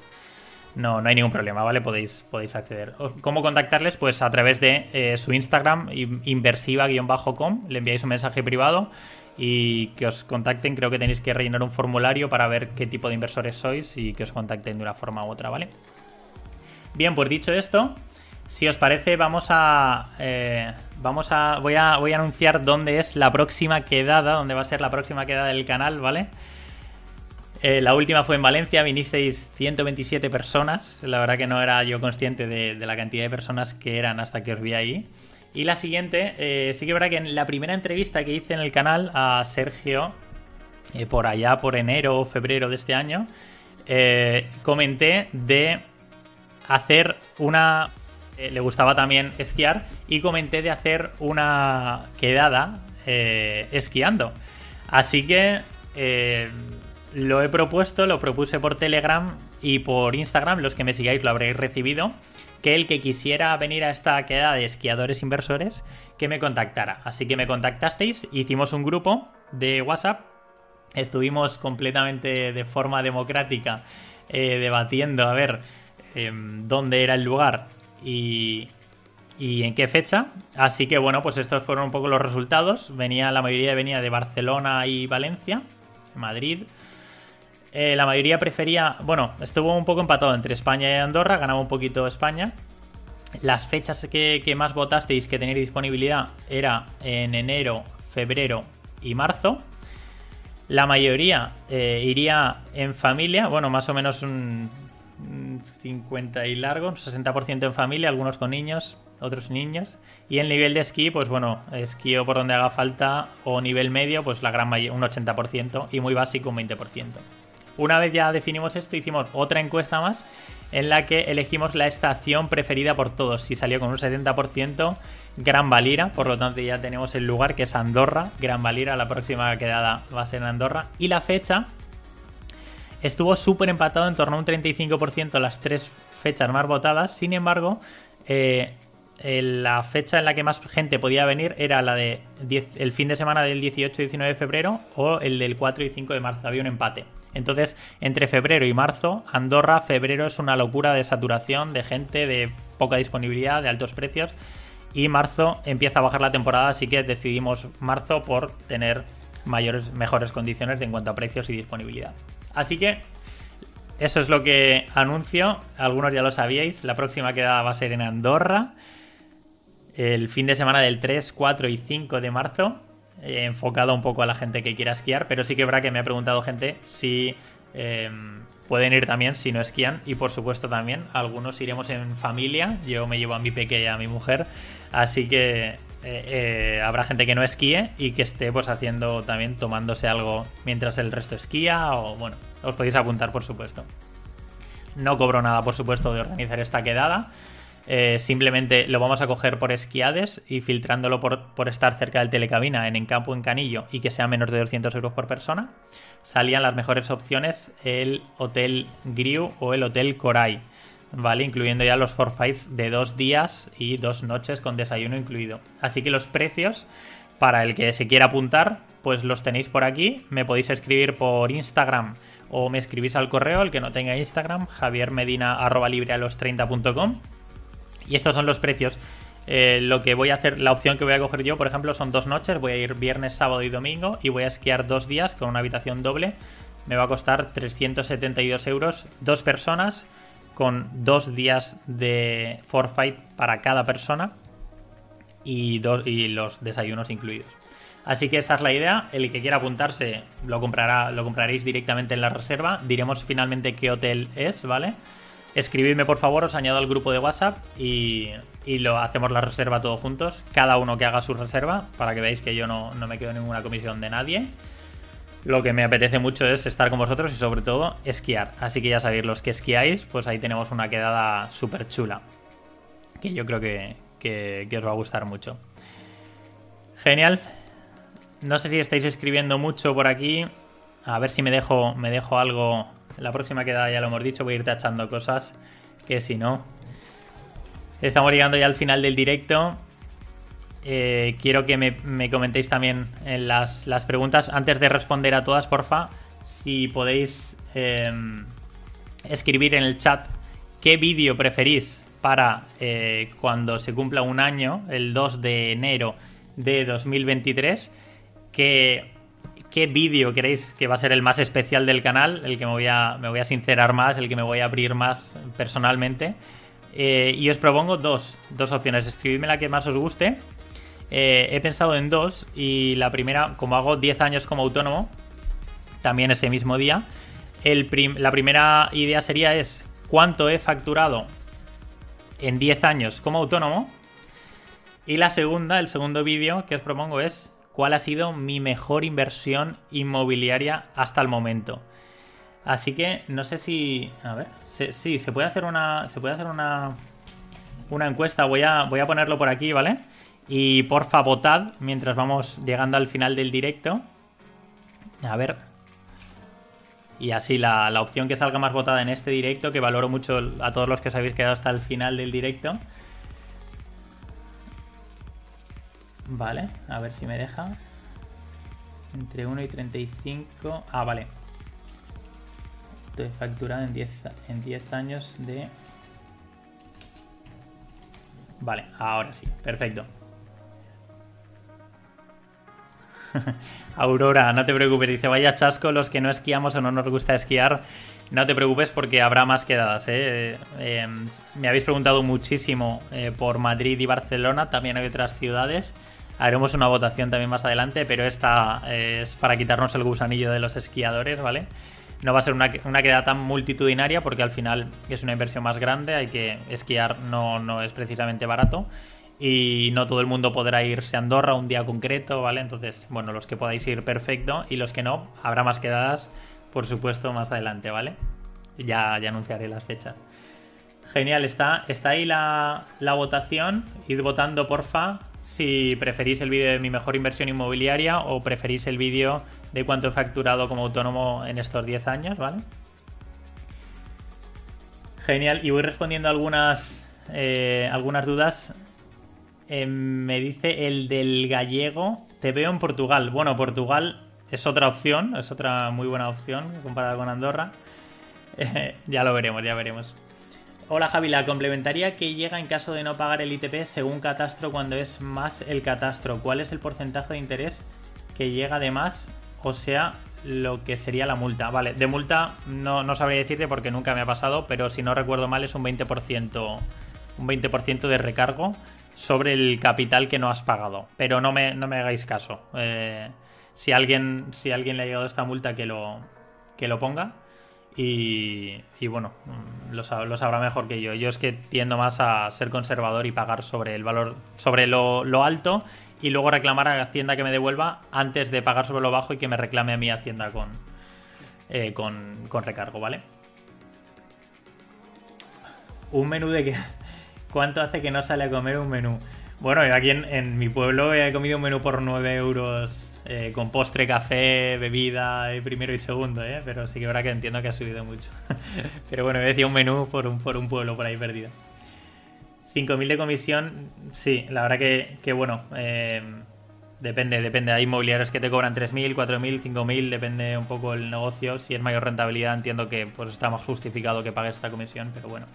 no, no hay ningún problema, ¿vale? Podéis, podéis acceder. ¿Cómo contactarles? Pues a través de eh, su Instagram, inversiva-com, le enviáis un mensaje privado y que os contacten. Creo que tenéis que rellenar un formulario para ver qué tipo de inversores sois y que os contacten de una forma u otra, ¿vale? Bien, pues dicho esto, si os parece, vamos a. Eh, vamos a. Voy a. Voy a anunciar dónde es la próxima quedada, dónde va a ser la próxima quedada del canal, ¿vale? Eh, la última fue en Valencia, vinisteis 127 personas. La verdad que no era yo consciente de, la cantidad de personas que eran hasta que os vi ahí. Y la siguiente, eh, sí que es verdad que en la primera entrevista que hice en el canal a Sergio, eh, por allá por enero o febrero de este año, comenté de hacer una... le gustaba también esquiar y comenté de hacer una quedada esquiando. Así que lo he propuesto, lo propuse por Telegram y por Instagram, los que me sigáis lo habréis recibido, que el que quisiera venir a esta queda de esquiadores inversores, que me contactara. Así que me contactasteis, hicimos un grupo de WhatsApp, estuvimos completamente de forma democrática eh, debatiendo a ver em, dónde era el lugar y, y en qué fecha. Así que bueno, pues estos fueron un poco los resultados. Venía, la mayoría venía de Barcelona y Valencia, Madrid. Eh, la mayoría prefería, bueno, estuvo un poco empatado entre España y Andorra, ganaba un poquito España. Las fechas que, más votasteis que tenéis disponibilidad era en enero, febrero y marzo. La mayoría eh, iría en familia, bueno, más o menos un, 50 y largo, un 60% en familia, algunos con niños, otros niños. Y el nivel de esquí, pues bueno, esquío por donde haga falta o nivel medio, pues la gran mayoría, un 80% y muy básico un 20%. Una vez ya definimos esto, hicimos otra encuesta más en la que elegimos la estación preferida por todos. Si salió con un 70%, Gran Valira, por lo tanto ya tenemos el lugar que es Andorra. Gran Valira, la próxima quedada va a ser en Andorra. Y la fecha estuvo súper empatado en torno a un 35% las tres fechas más votadas. Sin embargo, eh, la fecha en la que más gente podía venir era la de el fin de semana del 18 y 19 de febrero o el del 4 y 5 de marzo. Había un empate. Entonces, entre febrero y marzo, Andorra, febrero es una locura de saturación, de gente, de poca disponibilidad, de altos precios. Y marzo empieza a bajar la temporada, así que decidimos marzo por tener mayores, mejores condiciones en cuanto a precios y disponibilidad. Así que eso es lo que anuncio. Algunos ya lo sabíais. La próxima quedada va a ser en Andorra. El fin de semana del 3, 4 y 5 de marzo enfocado un poco a la gente que quiera esquiar, pero sí que habrá que me ha preguntado gente si em, pueden ir también si no esquían y por supuesto también algunos iremos en familia, yo me llevo a mi pequeña y a mi mujer, así que eh, eh, habrá gente que no esquíe y que esté pues haciendo también tomándose algo mientras el resto esquía o bueno, os podéis apuntar por supuesto. No cobro nada por supuesto de organizar esta quedada. Eh, simplemente lo vamos a coger por esquiades y filtrándolo por, por estar cerca del telecabina en Encampo, en Canillo y que sea menos de 200 euros por persona, salían las mejores opciones el Hotel Griu o el Hotel Coray, ¿vale? Incluyendo ya los forfeits de dos días y dos noches con desayuno incluido. Así que los precios, para el que se quiera apuntar, pues los tenéis por aquí. Me podéis escribir por Instagram o me escribís al correo, el que no tenga Instagram, javiermedina.librealos30.com y estos son los precios. Eh, lo que voy a hacer, la opción que voy a coger yo, por ejemplo, son dos noches. Voy a ir viernes, sábado y domingo y voy a esquiar dos días con una habitación doble. Me va a costar 372 euros, dos personas, con dos días de forfeit para cada persona y, dos, y los desayunos incluidos. Así que esa es la idea. El que quiera apuntarse lo comprará, lo compraréis directamente en la reserva. Diremos finalmente qué hotel es, ¿vale? Escribidme por favor, os añado al grupo de WhatsApp y, lo hacemos la reserva todos juntos. Cada uno que haga su reserva para que veáis que yo no, me quedo ninguna comisión de nadie. Lo que me apetece mucho es estar con vosotros y sobre todo esquiar. Así que ya sabéis, los que esquiáis, pues ahí tenemos una quedada súper chula. Que yo creo que, que, os va a gustar mucho. Genial. No sé si estáis escribiendo mucho por aquí. A ver si me dejo, me dejo algo la próxima queda, ya lo hemos dicho, voy a ir tachando cosas que si no. Estamos llegando ya al final del directo. Eh, quiero que me, comentéis también en las, preguntas. Antes de responder a todas, porfa, si podéis em, escribir en el chat qué vídeo preferís para eh, cuando se cumpla un año, el 2 de enero de 2023, que qué vídeo queréis que va a ser el más especial del canal, el que me voy a, me voy a sincerar más, el que me voy a abrir más personalmente. Eh, y os propongo dos, dos opciones. Escribidme la que más os guste. Eh, he pensado en dos y la primera, como hago 10 años como autónomo, también ese mismo día, la primera idea sería es cuánto he facturado en 10 años como autónomo. Y la segunda, el segundo vídeo que os propongo es cuál ha sido mi mejor inversión inmobiliaria hasta el momento. Así que no sé si. A ver. sí, se puede hacer una. Se puede hacer una. Una encuesta. Voy a, voy a ponerlo por aquí, ¿vale? Y porfa, votad mientras vamos llegando al final del directo. A ver. Y así la, la opción que salga más votada en este directo, que valoro mucho a todos los que os habéis quedado hasta el final del directo. Vale, a ver si me deja. Entre 1 y 35. Ah, vale. Estoy facturado en 10, en 10 años de... Vale, ahora sí, perfecto. Aurora, no te preocupes, dice, vaya chasco los que no esquiamos o no nos gusta esquiar. No te preocupes porque habrá más quedadas. ¿eh? Eh, me habéis preguntado muchísimo eh, por Madrid y Barcelona, también hay otras ciudades. Haremos una votación también más adelante, pero esta es para quitarnos el gusanillo de los esquiadores, ¿vale? No va a ser una, una quedada tan multitudinaria porque al final es una inversión más grande, hay que esquiar no, no es precisamente barato y no todo el mundo podrá irse a Andorra un día concreto, ¿vale? Entonces, bueno, los que podáis ir, perfecto, y los que no, habrá más quedadas, por supuesto, más adelante, ¿vale? Ya, ya anunciaré las fechas. Genial, está, está ahí la, la votación. Id votando, porfa, si preferís el vídeo de mi mejor inversión inmobiliaria o preferís el vídeo de cuánto he facturado como autónomo en estos 10 años, ¿vale? Genial, y voy respondiendo algunas, eh, algunas dudas eh, me dice el del gallego. Te veo en Portugal. Bueno, Portugal es otra opción, es otra muy buena opción comparada con Andorra. Eh, ya lo veremos, ya veremos. Hola Javi, la complementaria que llega en caso de no pagar el ITP según catastro cuando es más el catastro. ¿Cuál es el porcentaje de interés que llega de más? O sea, lo que sería la multa. Vale, de multa no, no sabría decirte porque nunca me ha pasado, pero si no recuerdo mal es un 20%, un 20% de recargo sobre el capital que no has pagado. Pero no me, no me hagáis caso. Eh, si, alguien, si alguien le ha llegado esta multa, que lo, que lo ponga. Y, y bueno, mm, lo, sabrá mejor que yo. Yo es que tiendo más a ser conservador y pagar sobre el valor, sobre lo, alto y luego reclamar a Hacienda que me devuelva antes de pagar sobre lo bajo y que me reclame a mi Hacienda con, eh, con, con recargo, ¿vale? Un menú de que ¿Cuánto hace que no sale a comer un menú? Bueno, yo aquí en, mi pueblo he comido un menú por 9 euros eh, con postre, café, bebida, eh, primero y segundo, ¿eh? Pero sí que verdad que entiendo que ha subido mucho. Pero bueno, decía un menú por un, por un pueblo por ahí perdido. 5.000 de comisión, sí, la verdad que, que bueno, eh, depende, depende. Hay inmobiliarios que te cobran 3.000, 4.000, 5.000, depende un poco el negocio. Si es mayor rentabilidad, entiendo que pues está más justificado que pagues esta comisión, pero bueno.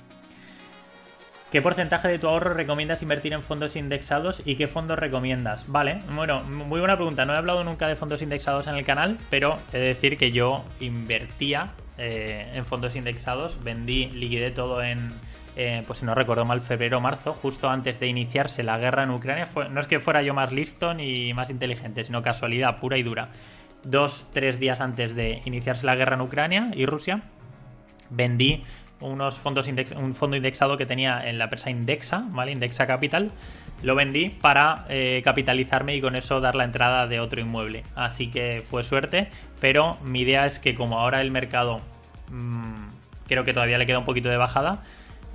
¿Qué porcentaje de tu ahorro recomiendas invertir en fondos indexados y qué fondos recomiendas? Vale, bueno, muy buena pregunta. No he hablado nunca de fondos indexados en el canal, pero he de decir que yo invertía eh, en fondos indexados, vendí, liquidé todo en, eh, pues si no recuerdo mal, febrero o marzo, justo antes de iniciarse la guerra en Ucrania. no es que fuera yo más listo ni más inteligente, sino casualidad pura y dura. Dos, tres días antes de iniciarse la guerra en Ucrania y Rusia, vendí unos fondos un fondo indexado que tenía en la empresa Indexa, ¿vale? Indexa Capital. Lo vendí para eh, capitalizarme y con eso dar la entrada de otro inmueble. Así que fue suerte, pero mi idea es que como ahora el mercado mmm, creo que todavía le queda un poquito de bajada,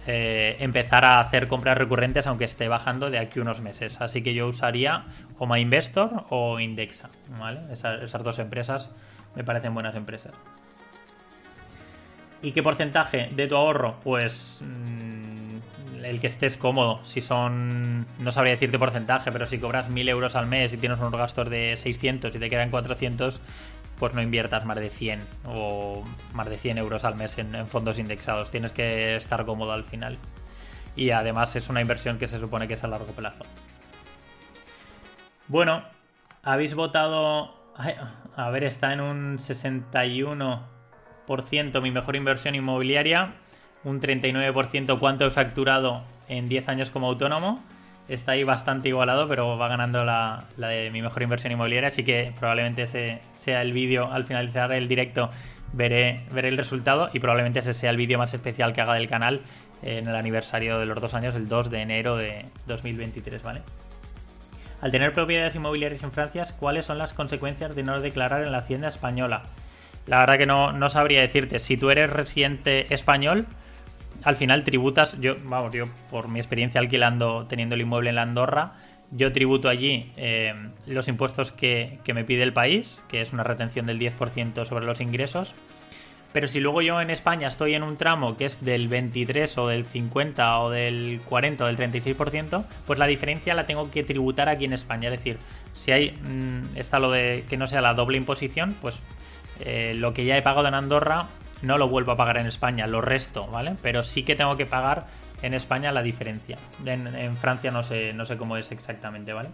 eh, empezar a hacer compras recurrentes aunque esté bajando de aquí unos meses. Así que yo usaría o MyInvestor o Indexa, esas dos empresas me parecen buenas empresas. ¿Y qué porcentaje de tu ahorro? Pues mm, el que estés cómodo. Si son, no sabría decirte porcentaje, pero si cobras 1000 euros al mes y tienes unos gastos de 600 y te quedan 400, pues no inviertas más de 100 o más de 100 euros al mes en, fondos indexados. Tienes que estar cómodo al final. Y además es una inversión que se supone que es a largo plazo. Bueno, habéis votado... a ver, está en un 61 mi mejor inversión inmobiliaria, un 39% cuánto he facturado en 10 años como autónomo. Está ahí bastante igualado, pero va ganando la, de mi mejor inversión inmobiliaria, así que probablemente ese sea el vídeo al finalizar el directo. Veré, veré el resultado y probablemente ese sea el vídeo más especial que haga del canal en el aniversario de los dos años, el 2 de enero de 2023, ¿vale? Al tener propiedades inmobiliarias en Francia, ¿cuáles son las consecuencias de no declarar en la hacienda española? La verdad que no, no sabría decirte. Si tú eres residente español, al final tributas. Yo, vamos, yo por mi experiencia alquilando, teniendo el inmueble en la Andorra, yo tributo allí eh, los impuestos que, que, me pide el país, que es una retención del 10% sobre los ingresos. Pero si luego yo en España estoy en un tramo que es del 23 o del 50 o del 40 o del 36%, pues la diferencia la tengo que tributar aquí en España. Es decir, si hay, mm, está lo de que no sea la doble imposición, pues eh, lo que ya he pagado en Andorra no lo vuelvo a pagar en España, lo resto, ¿vale? Pero sí que tengo que pagar en España la diferencia. En, Francia no sé, no sé cómo es exactamente, ¿vale?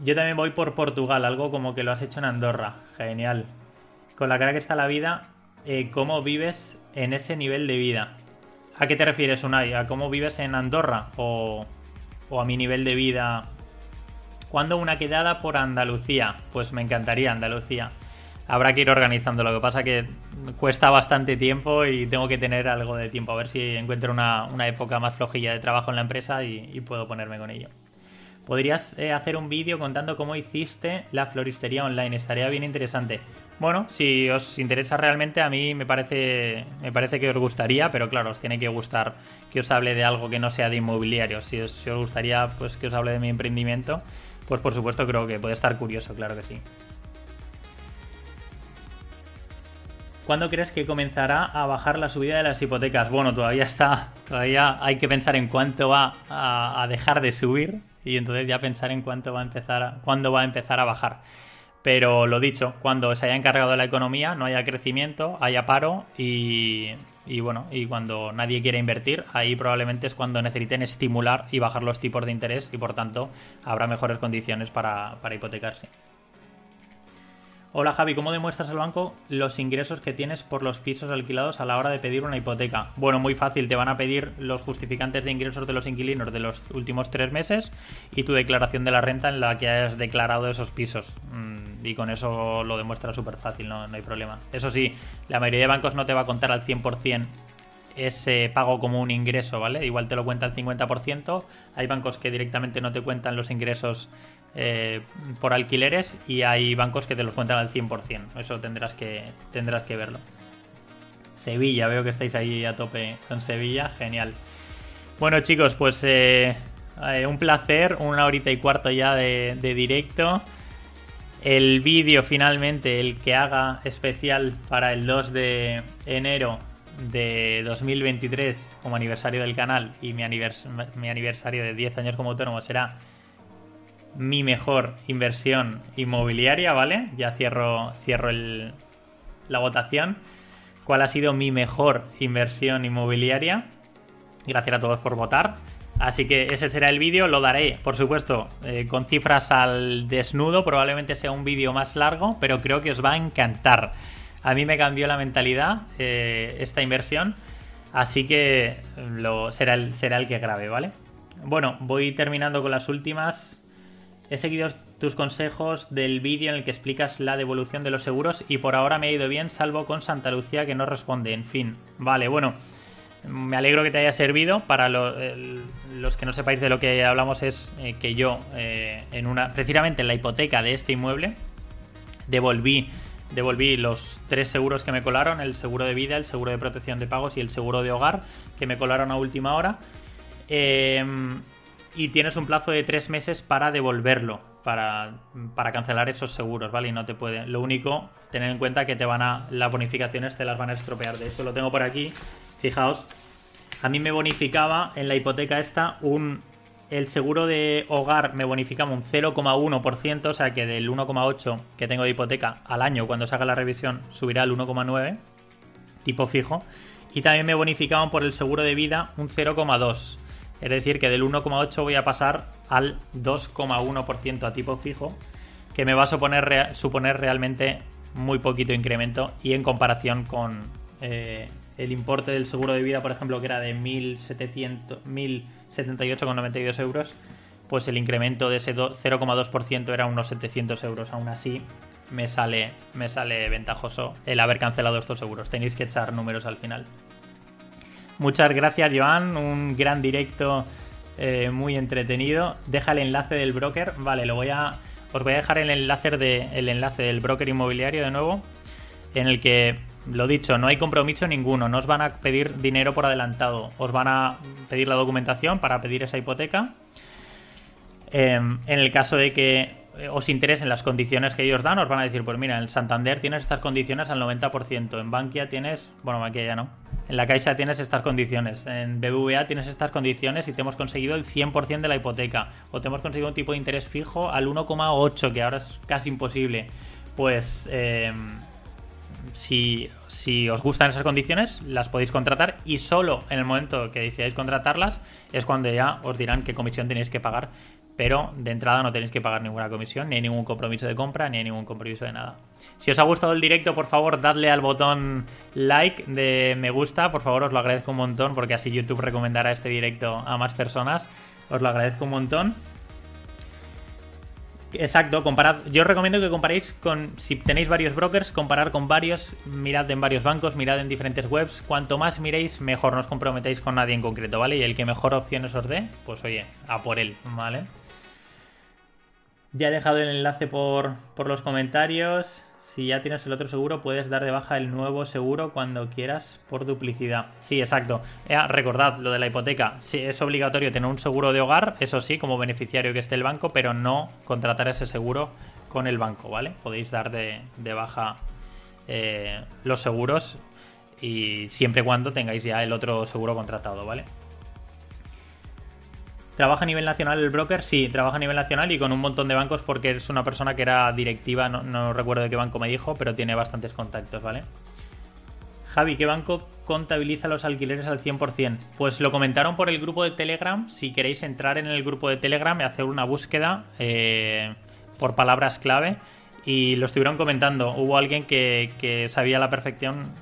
Yo también voy por Portugal, algo como que lo has hecho en Andorra. Genial. Con la cara que está la vida, eh, ¿cómo vives en ese nivel de vida? ¿A qué te refieres, Unai? ¿A cómo vives en Andorra? ¿O, o a mi nivel de vida? ¿Cuándo una quedada por Andalucía? Pues me encantaría Andalucía habrá que ir organizando. Lo que pasa que cuesta bastante tiempo y tengo que tener algo de tiempo. A ver si encuentro una, época más flojilla de trabajo en la empresa y, puedo ponerme con ello. Podrías eh, hacer un vídeo contando cómo hiciste la floristería online. Estaría bien interesante. Bueno, si os interesa realmente, a mí me parece, me parece que os gustaría, pero claro, os tiene que gustar que os hable de algo que no sea de inmobiliario. Si os gustaría pues, que os hable de mi emprendimiento, pues por supuesto creo que puede estar curioso, claro que sí. ¿Cuándo crees que comenzará a bajar la subida de las hipotecas? Bueno, todavía está, todavía hay que pensar en cuánto va a, dejar de subir y entonces ya pensar en cuánto va a empezar, a, cuándo va a empezar a bajar. Pero lo dicho, cuando se haya encargado la economía, no haya crecimiento, haya paro y, bueno, y cuando nadie quiere invertir, ahí probablemente es cuando necesiten estimular y bajar los tipos de interés y por tanto habrá mejores condiciones para hipotecarse. Hola Javi, ¿cómo demuestras al banco los ingresos que tienes por los pisos alquilados a la hora de pedir una hipoteca? Bueno, muy fácil, te van a pedir los justificantes de ingresos de los inquilinos de los últimos tres meses y tu declaración de la renta en la que has declarado esos pisos. Mm, y con eso lo demuestras súper fácil, no, no hay problema. Eso sí, la mayoría de bancos no te va a contar al 100% ese pago como un ingreso, ¿vale? Igual te lo cuenta el 50%. Hay bancos que directamente no te cuentan los ingresos eh, por alquileres y hay bancos que te los cuentan al 100%. Eso tendrás que, tendrás que verlo. Sevilla, veo que estáis ahí a tope con Sevilla, genial. Bueno chicos, pues eh, eh, un placer, una horita y cuarto ya de, directo. El vídeo finalmente, el que haga especial para el 2 de enero de 2023 como aniversario del canal y mi, mi aniversario de 10 años como autónomo será mi mejor inversión inmobiliaria, ¿vale? Ya cierro, cierro la votación. ¿Cuál ha sido mi mejor inversión inmobiliaria? Gracias a todos por votar. Así que ese será el vídeo, lo daré, por supuesto, eh, con cifras al desnudo, probablemente sea un vídeo más largo, pero creo que os va a encantar. A mí me cambió la mentalidad eh, esta inversión, así que lo, será, el, será el que grabe, ¿vale? Bueno, voy terminando con las últimas. He seguido tus consejos del vídeo en el que explicas la devolución de los seguros y por ahora me ha ido bien, salvo con Santa Lucía que no responde. En fin, vale, bueno, me alegro que te haya servido. Para los que no sepáis de lo que hablamos es eh, que yo, eh, en una, precisamente en la hipoteca de este inmueble, devolví, devolví los tres seguros que me colaron, el seguro de vida, el seguro de protección de pagos y el seguro de hogar, que me colaron a última hora. Eh, y tienes un plazo de tres meses para devolverlo, para, cancelar esos seguros, ¿vale? Y no te puede. Lo único, tener en cuenta que te van a. Las bonificaciones te las van a estropear. De hecho, lo tengo por aquí. Fijaos. A mí me bonificaba en la hipoteca esta un. El seguro de hogar me bonificaba un 0,1%, o sea que del 1,8 que tengo de hipoteca al año, cuando se haga la revisión, subirá al 1,9, tipo fijo. Y también me bonificaban por el seguro de vida un 0,2. Es decir, que del 1,8 voy a pasar al 2,1% a tipo fijo, que me va a suponer, realmente muy poquito incremento y en comparación con eh, el importe del seguro de vida, por ejemplo, que era de 1.078,92 euros, pues el incremento de ese 0,2% era unos 700 euros. Aún así, me sale, me sale ventajoso el haber cancelado estos seguros. Tenéis que echar números al final. Muchas gracias, Joan. Un gran directo eh, muy entretenido. Deja el enlace del broker. Vale, lo voy a. Os voy a dejar el enlace, de, el enlace del broker inmobiliario de nuevo. En el que, lo dicho, no hay compromiso ninguno. No os van a pedir dinero por adelantado. Os van a pedir la documentación para pedir esa hipoteca. Em, en el caso de que os interesen las condiciones que ellos dan, os van a decir, pues mira, en Santander tienes estas condiciones al 90%, en Bankia tienes, bueno, Bankia ya no, en la Caixa tienes estas condiciones, en BBVA tienes estas condiciones y te hemos conseguido el 100% de la hipoteca, o te hemos conseguido un tipo de interés fijo al 1,8, que ahora es casi imposible. Pues eh, si, si os gustan esas condiciones, las podéis contratar y solo en el momento que decidáis contratarlas es cuando ya os dirán qué comisión tenéis que pagar. Pero de entrada no tenéis que pagar ninguna comisión, ni hay ningún compromiso de compra, ni hay ningún compromiso de nada. Si os ha gustado el directo, por favor, dadle al botón like de me gusta. Por favor, os lo agradezco un montón porque así YouTube recomendará este directo a más personas. Os lo agradezco un montón. Exacto, comparad. Yo os recomiendo que comparéis con. Si tenéis varios brokers, comparar con varios. Mirad en varios bancos, mirad en diferentes webs. Cuanto más miréis, mejor no os comprometéis con nadie en concreto, ¿vale? Y el que mejor opciones os dé, pues oye, a por él, ¿vale? Ya he dejado el enlace por, por los comentarios. Si ya tienes el otro seguro, puedes dar de baja el nuevo seguro cuando quieras por duplicidad. Sí, exacto. recordad lo de la hipoteca. Sí, es obligatorio tener un seguro de hogar, eso sí, como beneficiario que esté el banco, pero no contratar ese seguro con el banco, ¿vale? Podéis dar de, baja eh, los seguros y siempre y cuando tengáis ya el otro seguro contratado, ¿vale? ¿Trabaja a nivel nacional el broker? Sí, trabaja a nivel nacional y con un montón de bancos porque es una persona que era directiva, no, recuerdo de qué banco me dijo, pero tiene bastantes contactos, ¿vale? Javi, ¿qué banco contabiliza los alquileres al 100%? Pues lo comentaron por el grupo de Telegram. Si queréis entrar en el grupo de Telegram y hacer una búsqueda eh, por palabras clave, y lo estuvieron comentando. Hubo alguien que, que sabía a la perfección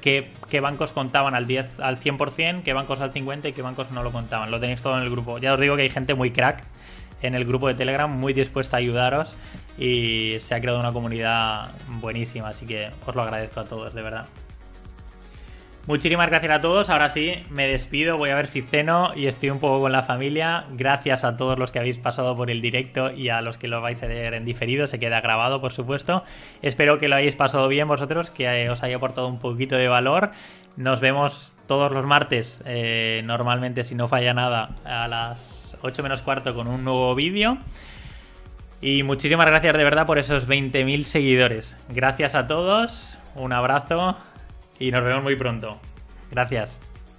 qué, bancos contaban al 10 al 100%, qué bancos al 50% y qué bancos no lo contaban. Lo tenéis todo en el grupo. Ya os digo que hay gente muy crack en el grupo de Telegram, muy dispuesta a ayudaros y se ha creado una comunidad buenísima, así que os lo agradezco a todos, de verdad. Muchísimas gracias a todos. Ahora sí, me despido. Voy a ver si ceno y estoy un poco con la familia. Gracias a todos los que habéis pasado por el directo y a los que lo vais a ver en diferido. Se queda grabado, por supuesto. Espero que lo hayáis pasado bien vosotros, que os haya aportado un poquito de valor. Nos vemos todos los martes, eh, normalmente si no falla nada, a las 8 menos cuarto con un nuevo vídeo. Y muchísimas gracias de verdad por esos 20.000 seguidores. Gracias a todos, un abrazo y nos vemos muy pronto. Gracias.